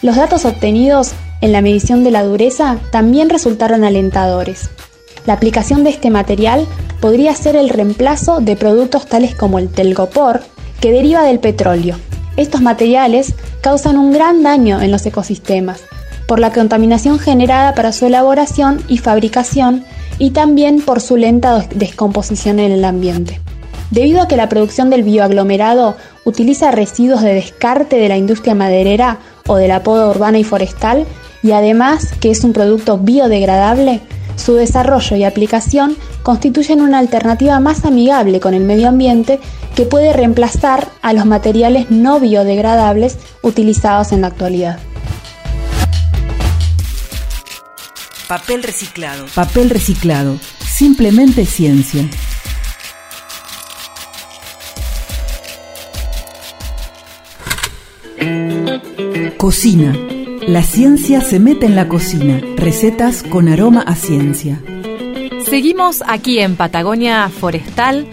Los datos obtenidos en la medición de la dureza también resultaron alentadores. La aplicación de este material podría ser el reemplazo de productos tales como el telgopor, que deriva del petróleo. Estos materiales causan un gran daño en los ecosistemas, por la contaminación generada para su elaboración y fabricación y también por su lenta descomposición en el ambiente. Debido a que la producción del bioaglomerado utiliza residuos de descarte de la industria maderera o de la poda urbana y forestal, y además que es un producto biodegradable, su desarrollo y aplicación constituyen una alternativa más amigable con el medio ambiente que puede reemplazar a los materiales no biodegradables utilizados en la actualidad. Papel reciclado. Papel reciclado. Simplemente ciencia. Cocina la ciencia se mete en la cocina. Recetas con aroma a ciencia. Seguimos aquí en Patagonia Forestal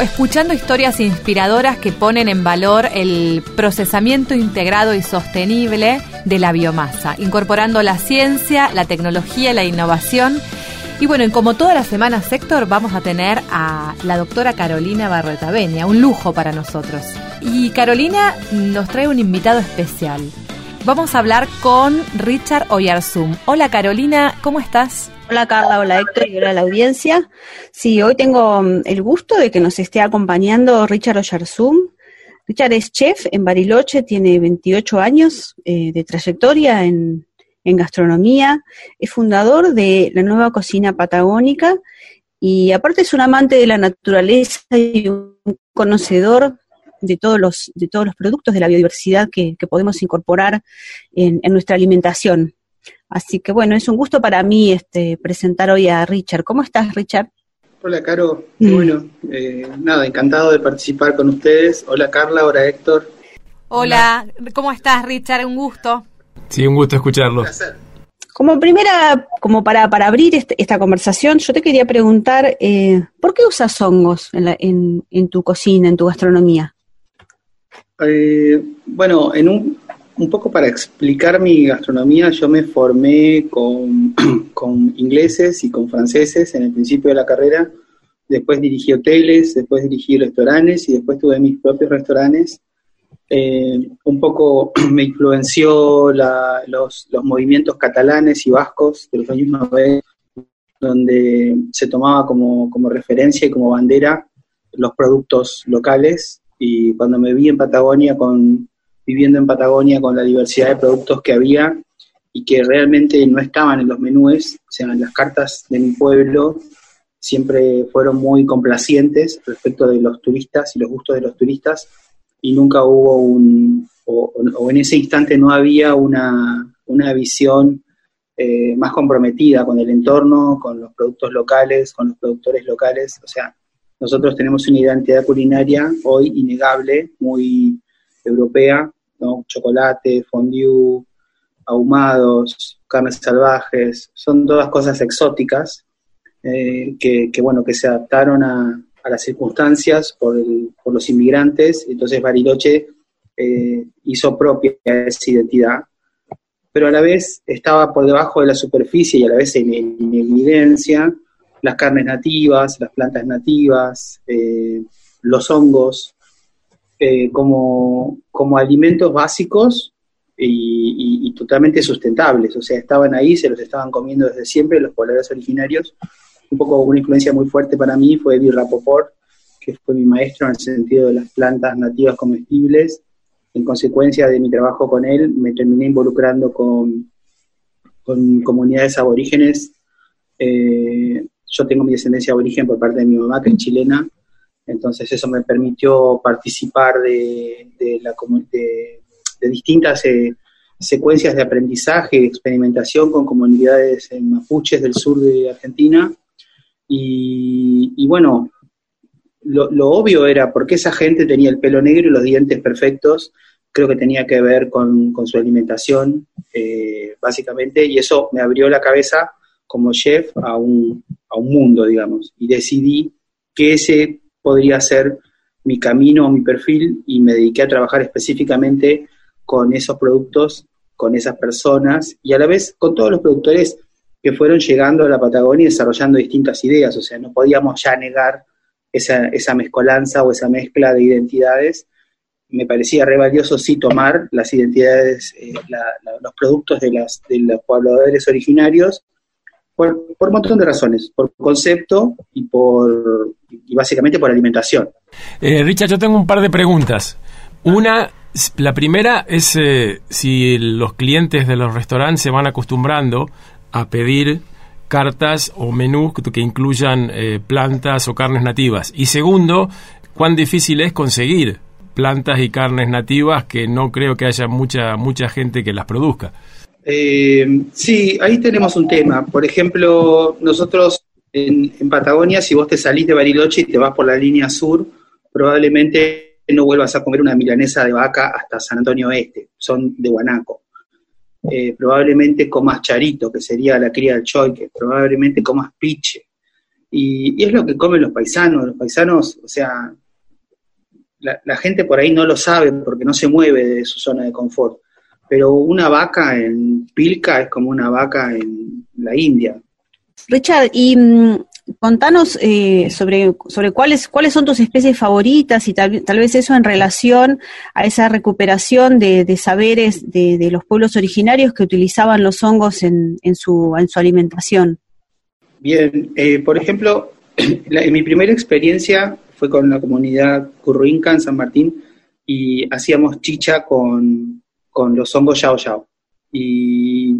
escuchando historias inspiradoras que ponen en valor el procesamiento integrado y sostenible de la biomasa, incorporando la ciencia, la tecnología la innovación. Y bueno, como todas las semanas, Héctor, vamos a tener a la doctora Carolina Barreta un lujo para nosotros. Y Carolina nos trae un invitado especial. Vamos a hablar con Richard Oyarzum. Hola Carolina, ¿cómo estás? Hola Carla, hola Héctor y hola la audiencia. Sí, hoy tengo mm, el gusto de que nos esté acompañando Richard Oyarzum. Richard es chef en Bariloche, tiene 28 años eh, de trayectoria en, en gastronomía, es fundador de la nueva cocina patagónica y aparte es un amante de la naturaleza y un conocedor de todos los, de todos los productos de la biodiversidad que, que podemos incorporar en, en, nuestra alimentación. Así que bueno, es un gusto para mí este, presentar hoy a Richard. ¿Cómo estás, Richard? Hola, Caro. Mm. Bueno, eh, nada, encantado de participar con ustedes. Hola, Carla. Hola, Héctor. Hola, ¿cómo estás, Richard? Un gusto. Sí, un gusto escucharlo. Como primera, como para, para abrir este, esta conversación, yo te quería preguntar, eh, ¿por qué usas hongos en, la, en, en tu cocina, en tu gastronomía? Eh, bueno, en un, un, poco para explicar mi gastronomía, yo me formé con, con, ingleses y con franceses en el principio de la carrera, después dirigí hoteles, después dirigí restaurantes y después tuve mis propios restaurantes. Eh, un poco me influenció la, los, los, movimientos catalanes y vascos de los años 90, donde se tomaba como, como referencia y como bandera los productos locales y cuando me vi en Patagonia, con, viviendo en Patagonia con la diversidad de productos que había y que realmente no estaban en los menúes, o sea, en las cartas de mi pueblo siempre fueron muy complacientes respecto de los turistas y los gustos de los turistas y nunca hubo un, o, en ese instante no había una, una visión eh, más comprometida con el entorno, con los productos locales, con los productores locales, o sea, nosotros tenemos una identidad culinaria hoy innegable, muy europea, ¿no? chocolate, fondue, ahumados, carnes salvajes, son todas cosas exóticas eh, que, bueno, que se adaptaron a, las circunstancias por, el, los inmigrantes, entonces Bariloche eh, hizo propia esa identidad, pero a la vez estaba por debajo de la superficie y a la vez en evidencia las carnes nativas, las plantas nativas, eh, los hongos, eh, como, como, alimentos básicos y, totalmente sustentables. O sea, estaban ahí, se los estaban comiendo desde siempre los pobladores originarios. Un poco una influencia muy fuerte para mí fue Bill Rapoport, que fue mi maestro en el sentido de las plantas nativas comestibles. En consecuencia de mi trabajo con él, me terminé involucrando con, con comunidades aborígenes eh, yo tengo mi descendencia de origen por parte de mi mamá, que es chilena, entonces eso me permitió participar de, de, la, de, de distintas eh, secuencias de aprendizaje experimentación con comunidades en mapuches del sur de Argentina. Y, bueno, lo, obvio era porque esa gente tenía el pelo negro y los dientes perfectos, creo que tenía que ver con, con su alimentación, eh, básicamente, y eso me abrió la cabeza como chef a un, a un mundo, digamos, y decidí que ese podría ser mi camino o mi perfil y me dediqué a trabajar específicamente con esos productos, con esas personas y a la vez con todos los productores que fueron llegando a la Patagonia y desarrollando distintas ideas, o sea, no podíamos ya negar esa, esa mezcolanza o esa mezcla de identidades. Me parecía re valioso sí tomar las identidades, eh, la, los productos de, las, de los pobladores originarios por, por, un montón de razones, por concepto y por y básicamente por alimentación. Eh, Richard, yo tengo un par de preguntas. Una, la primera es eh, si los clientes de los restaurantes se van acostumbrando a pedir cartas o menús que, incluyan eh, plantas o carnes nativas. Y segundo, cuán difícil es conseguir plantas y carnes nativas que no creo que haya mucha mucha gente que las produzca. Eh, sí, ahí tenemos un tema. Por ejemplo, nosotros en, en, Patagonia, si vos te salís de Bariloche y te vas por la línea sur, probablemente no vuelvas a comer una milanesa de vaca hasta San Antonio Este, son de Guanaco. Eh, probablemente comas charito, que sería la cría del choique, probablemente comas piche. Y, y, es lo que comen los paisanos. Los paisanos, o sea, la, la gente por ahí no lo sabe porque no se mueve de su zona de confort pero una vaca en Pilca es como una vaca en la India. Richard, ¿y mm, Contanos eh, sobre, sobre cuáles, cuáles son tus especies favoritas y tal, tal vez eso en relación a esa recuperación de, de saberes de, de, los pueblos originarios que utilizaban los hongos en, en, su, en su alimentación. Bien, eh, por ejemplo, la, en mi primera experiencia fue con la comunidad curruinca en San Martín y hacíamos chicha con, con los hongos yao yao. Y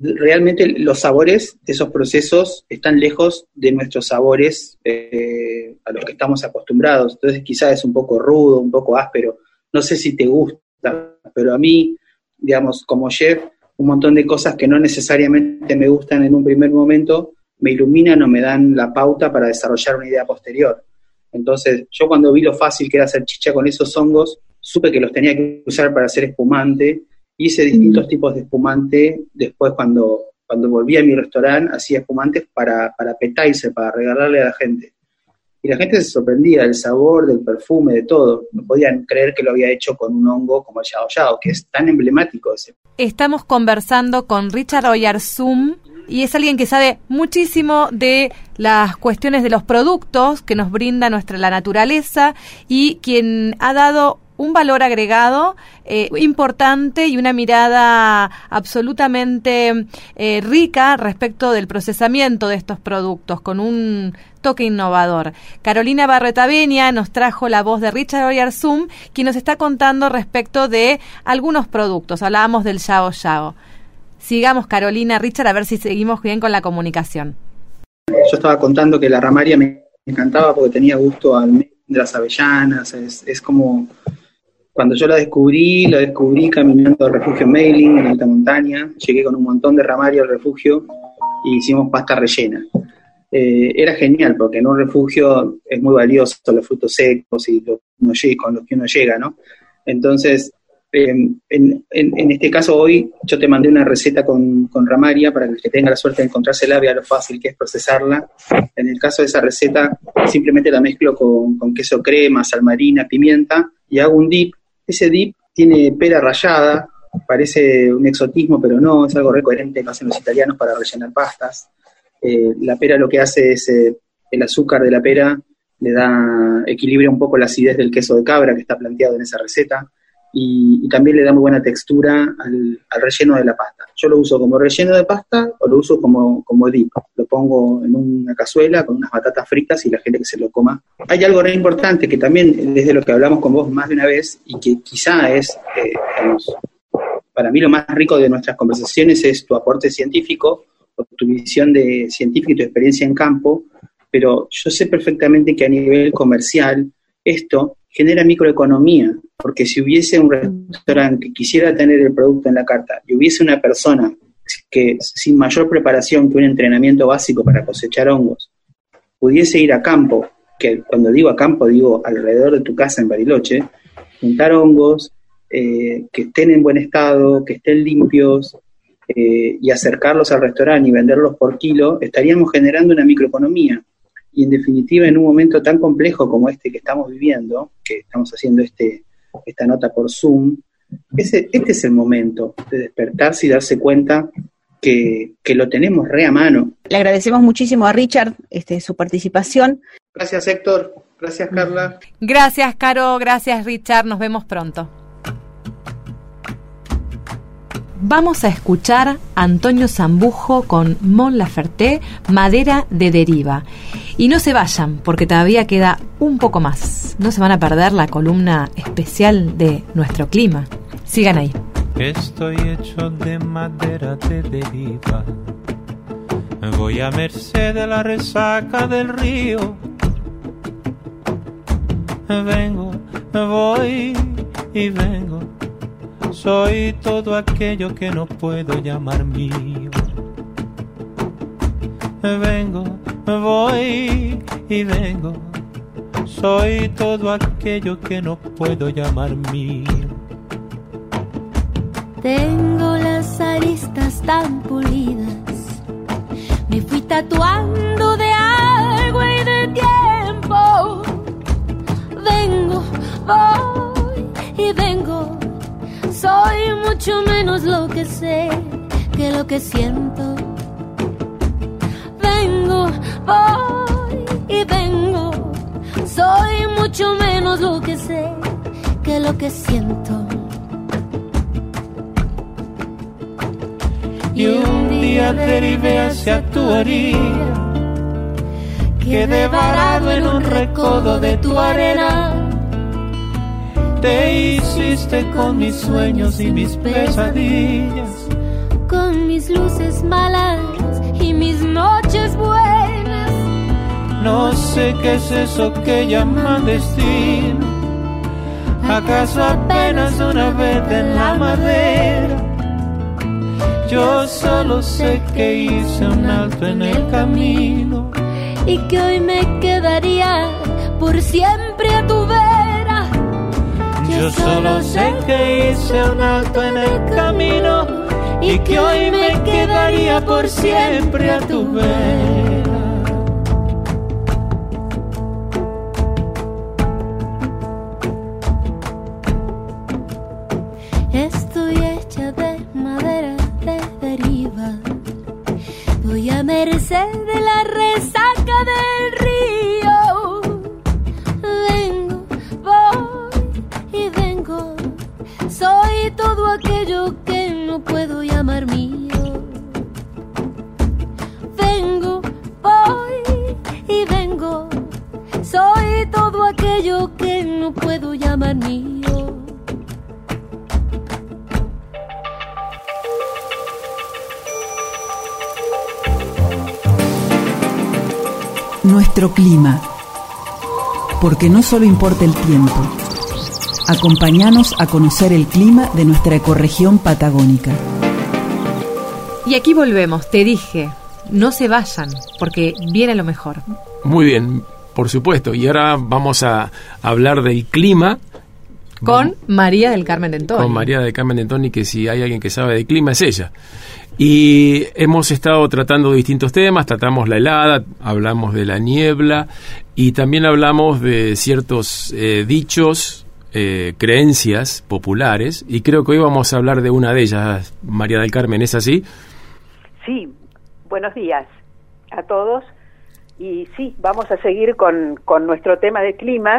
realmente los sabores de esos procesos están lejos de nuestros sabores eh, a los que estamos acostumbrados. Entonces quizás es un poco rudo, un poco áspero. No sé si te gusta, pero a mí, digamos, como chef, un montón de cosas que no necesariamente me gustan en un primer momento, me iluminan o me dan la pauta para desarrollar una idea posterior. Entonces, yo cuando vi lo fácil que era hacer chicha con esos hongos, supe que los tenía que usar para hacer espumante hice distintos tipos de espumante. Después, cuando, cuando volví a mi restaurante, hacía espumantes para, para petarse, para regalarle a la gente. Y la gente se sorprendía del sabor, del perfume, de todo. No podían creer que lo había hecho con un hongo como el Yao Yao, que es tan emblemático. Ese. Estamos conversando con Richard Oyarzum, y es alguien que sabe muchísimo de las cuestiones de los productos que nos brinda nuestra la naturaleza y quien ha dado un valor agregado eh, importante y una mirada absolutamente eh, rica respecto del procesamiento de estos productos, con un toque innovador. Carolina Barretavenia nos trajo la voz de Richard Oyarzum, quien nos está contando respecto de algunos productos. Hablábamos del Yao Yao. Sigamos, Carolina, Richard, a ver si seguimos bien con la comunicación. Yo estaba contando que la ramaria me encantaba porque tenía gusto al de las avellanas, es, es como cuando yo la descubrí, la descubrí caminando al refugio Mailing en alta montaña. Llegué con un montón de ramario al refugio y hicimos pasta rellena. Eh, era genial porque en un refugio es muy valioso los frutos secos y lo, uno, con los que uno llega, ¿no? Entonces, eh, en, este caso hoy yo te mandé una receta con, con, ramaria para que el que tenga la suerte de encontrársela vea lo fácil que es procesarla. En el caso de esa receta simplemente la mezclo con, con queso crema, sal marina, pimienta y hago un dip ese dip tiene pera rallada, parece un exotismo, pero no, es algo recoherente que hacen los italianos para rellenar pastas. Eh, la pera lo que hace es eh, el azúcar de la pera le da, equilibra un poco la acidez del queso de cabra que está planteado en esa receta y, y también le da muy buena textura al, al, relleno de la pasta. Yo lo uso como relleno de pasta o lo uso como, como dip. Lo pongo en una cazuela con unas batatas fritas y la gente que se lo coma. Hay algo re importante que también desde lo que hablamos con vos más de una vez y que quizá es, eh, digamos, para mí lo más rico de nuestras conversaciones es tu aporte científico o tu visión de científica y tu experiencia en campo, pero yo sé perfectamente que a nivel comercial esto genera microeconomía, porque si hubiese un restaurante que quisiera tener el producto en la carta y hubiese una persona que sin mayor preparación que un entrenamiento básico para cosechar hongos, pudiese ir a campo, que cuando digo a campo digo alrededor de tu casa en Bariloche, juntar hongos eh, que estén en buen estado, que estén limpios eh, y acercarlos al restaurante y venderlos por kilo, estaríamos generando una microeconomía y en definitiva en un momento tan complejo como este que estamos viviendo, que estamos haciendo este, esta nota por Zoom, ese, este es el momento de despertarse y darse cuenta que, que, lo tenemos re a mano. Le agradecemos muchísimo a Richard este, su participación. Gracias Héctor, gracias Carla. Gracias Caro, gracias Richard, nos vemos pronto. Vamos a escuchar a Antonio Zambujo con Mon Laferte, Madera de Deriva. Y no se vayan, porque todavía queda un poco más. No se van a perder la columna especial de nuestro clima. Sigan ahí. Estoy hecho de madera de deriva. Voy a merced de la resaca del río. Vengo, voy y vengo soy todo aquello que no puedo llamar mío. Vengo, voy y vengo. Soy todo aquello que no puedo llamar mío. Tengo las aristas tan pulidas. Me fui tatuando de agua y de tiempo. Vengo, voy y vengo soy mucho menos lo que sé que lo que siento. Vengo, voy y vengo. Soy mucho menos lo que sé que lo que siento. Y un día derivé hacia tu orilla. Quedé varado en un recodo de tu arena. Te hiciste con mis sueños y mis pesadillas. Con mis luces malas y mis noches buenas. No sé qué es eso que llaman destino. ¿Acaso apenas una vez en la madera? Yo solo sé que hice un alto en el camino. Y que hoy me quedaría por siempre a tu. Yo solo sé que hice un alto en el camino y que hoy me quedaría por siempre a tu vera. Porque no solo importa el tiempo. Acompáñanos a conocer el clima de nuestra ecorregión patagónica. Y aquí volvemos, te dije, no se vayan, porque viene lo mejor. Muy bien, por supuesto. Y ahora vamos a hablar del clima Con María del Carmen de Antoni. con María de Carmen de Antoni, que si hay alguien que sabe de clima es ella. Y hemos estado tratando distintos temas, tratamos la helada, hablamos de la niebla y también hablamos de ciertos eh, dichos, eh, creencias populares y creo que hoy vamos a hablar de una de ellas, María del Carmen, ¿es así? Sí, buenos días a todos. Y sí, vamos a seguir con, con nuestro tema de clima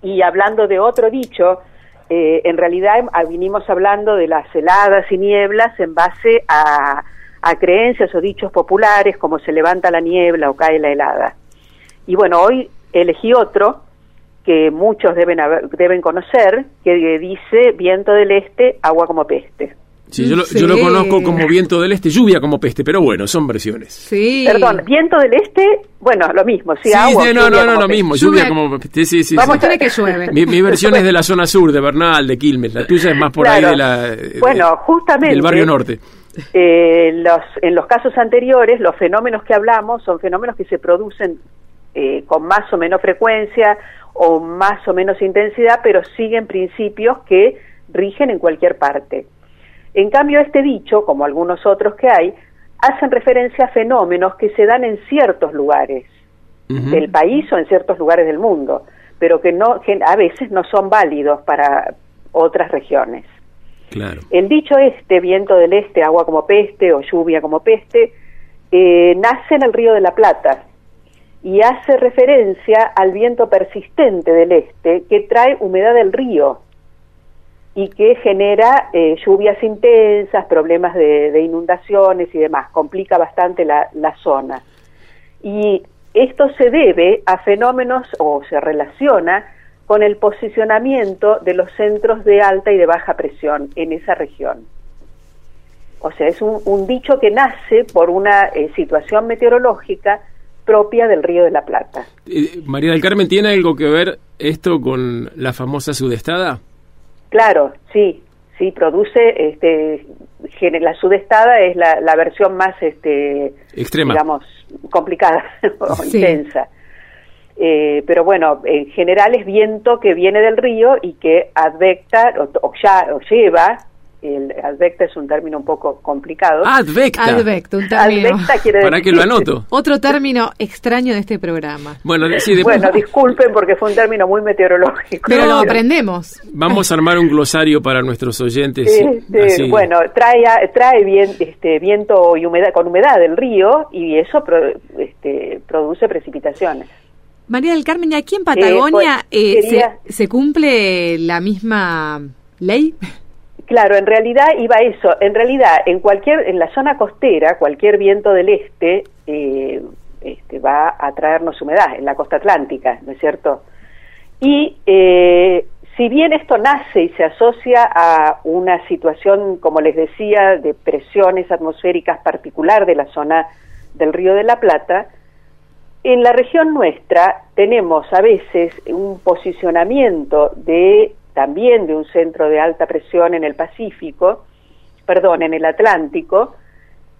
y hablando de otro dicho. eh, en realidad vinimos hablando de las heladas y nieblas en base a, a creencias o dichos populares como se levanta la niebla o cae la helada. Y bueno, hoy elegí otro que muchos deben, haber- deben conocer, que dice viento del este, agua como peste. Sí, yo, lo, yo lo conozco como viento del este, lluvia como peste, pero bueno, son versiones. Sí. Perdón, viento del este, bueno, lo mismo, sí, Sí, agua. sí, no, no, no, como lo peste. mismo, lluvia como... Sí, sí, sí, Vamos sí. a ver que llueve. Mi, mi versión es de la zona sur, de Bernal, de Quilmes, la tuya es más por Claro. ahí de la... de- Bueno, justamente. Del barrio norte. eh, los, en los casos anteriores, los fenómenos que hablamos son fenómenos que se producen eh, con más o menos frecuencia o más o menos intensidad, pero siguen principios que rigen en cualquier parte. En cambio, este dicho, como algunos otros que hay, hacen referencia a fenómenos que se dan en ciertos lugares del país o en ciertos lugares del mundo, pero que no que a veces no son válidos para otras regiones. Claro. El dicho este, viento del este, agua como peste o lluvia como peste, eh, nace en el río de la Plata y hace referencia al viento persistente del este que trae humedad del río y que genera eh, lluvias intensas, problemas de, inundaciones y demás, complica bastante la, zona. Y esto se debe a fenómenos o se relaciona con el posicionamiento de los centros de alta y de baja presión en esa región. O sea, es un, un dicho que nace por una eh, situación meteorológica propia del Río de la Plata. Eh, María del Carmen, ¿tiene algo que ver esto con la famosa sudestada? Claro, sí, sí, produce, este, la sudestada es la, la versión más, este, Extrema. digamos, complicada o Sí. intensa. Eh, pero bueno, en general es viento que viene del río y que advecta o, o ya o lleva el advecta es un término un poco complicado. Advecta. Advecta, un término. Advecta quiere Para que lo decir- anoto. Otro término extraño de este programa. Bueno, sí, Bueno, disculpen porque fue un término muy meteorológico. Pero lo aprendemos. vamos a armar un glosario para nuestros oyentes. Este, así. bueno, trae, trae bien, este, viento y humedad, con humedad del río y eso pro- este, produce precipitaciones. María del Carmen, ¿y aquí en Patagonia pues, eh, quería- se, se cumple la misma ley? Claro, en realidad iba eso. En realidad, en cualquier, en la zona costera, cualquier viento del este eh, este, va a traernos humedad en la costa atlántica, ¿no es cierto? Y eh, si bien esto nace y se asocia a una situación, como les decía, de presiones atmosféricas particular de la zona del Río de la Plata, en la región nuestra tenemos a veces un posicionamiento de también de un centro de alta presión en el Pacífico, perdón, en el Atlántico,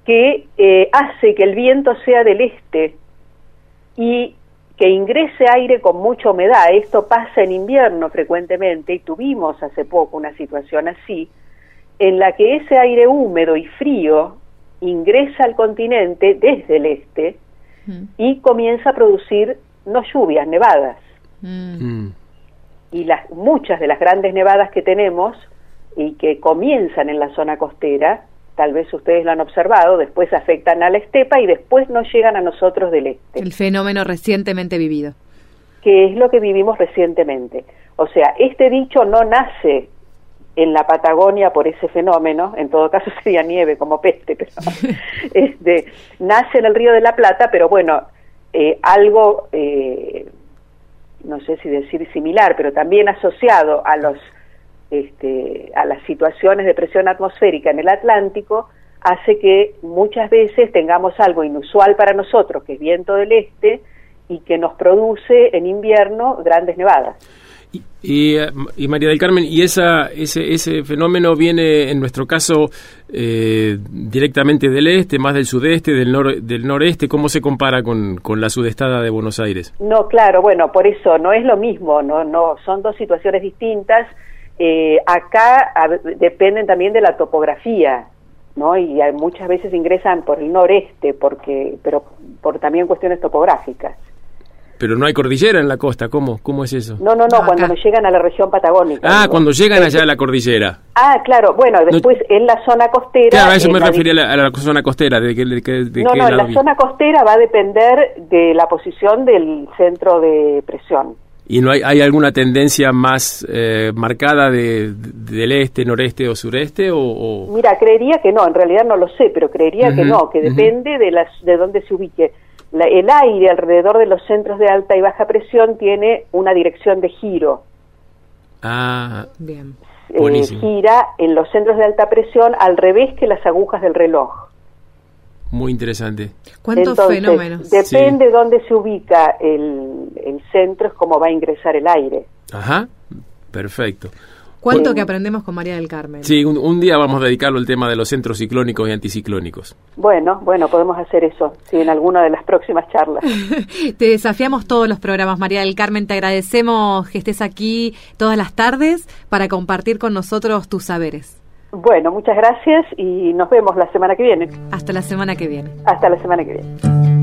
que eh, hace que el viento sea del este y que ingrese aire con mucha humedad. Esto pasa en invierno frecuentemente y tuvimos hace poco una situación así, en la que ese aire húmedo y frío ingresa al continente desde el este y comienza a producir no lluvias, nevadas. Mm. Y las, muchas de las grandes nevadas que tenemos y que comienzan en la zona costera, tal vez ustedes lo han observado, después afectan a la estepa y después no llegan a nosotros del este. El fenómeno recientemente vivido. que es lo que vivimos recientemente. O sea, este dicho no nace en la Patagonia por ese fenómeno, en todo caso sería nieve como peste, pero este, nace en el Río de la Plata, pero bueno, eh, algo, eh, no sé si decir similar, pero también asociado a los este, a las situaciones de presión atmosférica en el Atlántico, hace que muchas veces tengamos algo inusual para nosotros, que es viento del este, y que nos produce en invierno grandes nevadas. Y, eh, y María del Carmen, ¿y esa, ese, ese fenómeno viene en nuestro caso eh, directamente del este, más del sudeste, del, nor- del noreste? ¿Cómo se compara con, con la sudestada de Buenos Aires? No, claro, bueno, por eso no es lo mismo, no, no, son dos situaciones distintas. Eh, acá dependen también de la topografía, ¿no? Y hay- muchas veces ingresan por el noreste, porque, pero por también cuestiones topográficas. Pero no hay cordillera en la costa, ¿cómo, cómo es eso? No, no, no, cuando llegan a la región patagónica. Ah, digo. cuando llegan allá a la cordillera. Ah, claro, bueno, después en la zona costera. Claro, a eso me la refería a la, a la zona costera. ¿De qué, de de no, qué no, la zona costera va a depender de la posición del centro de presión. ¿Y no hay, hay alguna tendencia más eh, marcada de, de- del este, noreste o sureste? O, o- Mira, creería que no, en realidad no lo sé, pero creería que no, que depende de, las, de dónde se ubique. La- el aire alrededor de los centros de alta y baja presión tiene una dirección de giro. Ah, Bien. Eh, gira en los centros de alta presión al revés que las agujas del reloj. muy interesante. ¿Cuántos Entonces, fenómenos? Depende de dónde se ubica el, el centro, es cómo va a ingresar el aire. Ajá, perfecto. ¿Cuánto Bueno, que aprendemos con María del Carmen? Sí, un, un día vamos a dedicarlo al tema de los centros ciclónicos y anticiclónicos. Bueno, bueno, podemos hacer eso, sí, en alguna de las próximas charlas. Te desafiamos todos los programas, María del Carmen. Te agradecemos que estés aquí todas las tardes para compartir con nosotros tus saberes. Bueno, muchas gracias y nos vemos la semana que viene. Hasta la semana que viene. Hasta la semana que viene.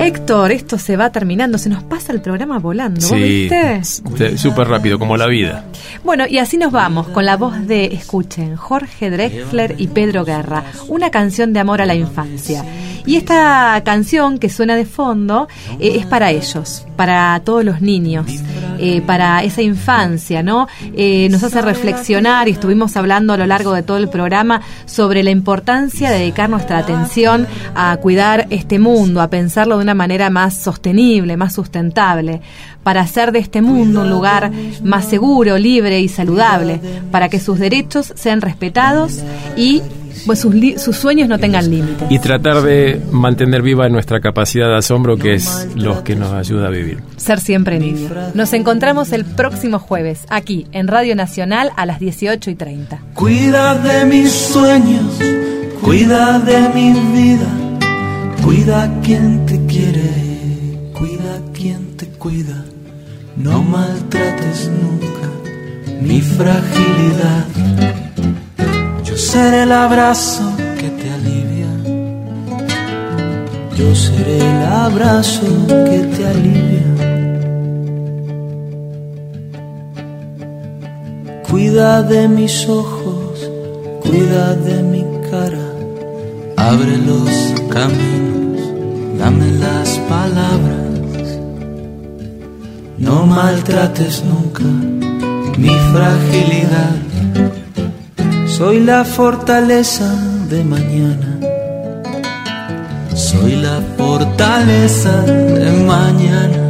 Héctor, esto se va terminando, se nos pasa el programa volando, ¿vos viste? s- súper rápido, como la vida. Bueno, y así nos vamos con la voz de, escuchen, Jorge Drexler y Pedro Guerra, una canción de amor a la infancia. Y esta canción que suena de fondo eh, es para ellos, para todos los niños, eh, para esa infancia, ¿no? Eh, nos hace reflexionar y estuvimos hablando a lo largo de todo el programa sobre la importancia de dedicar nuestra atención a cuidar este mundo, a pensarlo de una manera más sostenible, más sustentable, para hacer de este mundo un lugar más seguro, libre y saludable, para que sus derechos sean respetados y pues, sus sueños no tengan límites. Y tratar de mantener viva nuestra capacidad de asombro, que es lo que nos ayuda a vivir. Ser siempre niño. Nos encontramos el próximo jueves, aquí en Radio Nacional a las 18 y 30. Cuida de mis sueños, cuida de mi vida, cuida quien te quiere, cuida quien te cuida, no maltrates nunca mi fragilidad. Yo seré el abrazo que te alivia. Yo seré el abrazo que te alivia. Cuida de mis ojos, cuida de mi cara. Abre los caminos, dame las palabras. No maltrates nunca mi fragilidad. Soy la fortaleza de mañana. Soy la fortaleza de mañana.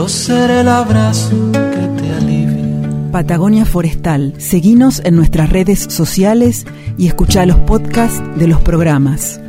Yo seré el abrazo que te alivia. Patagonia Forestal. Seguinos en nuestras redes sociales y escucha los podcasts de los programas.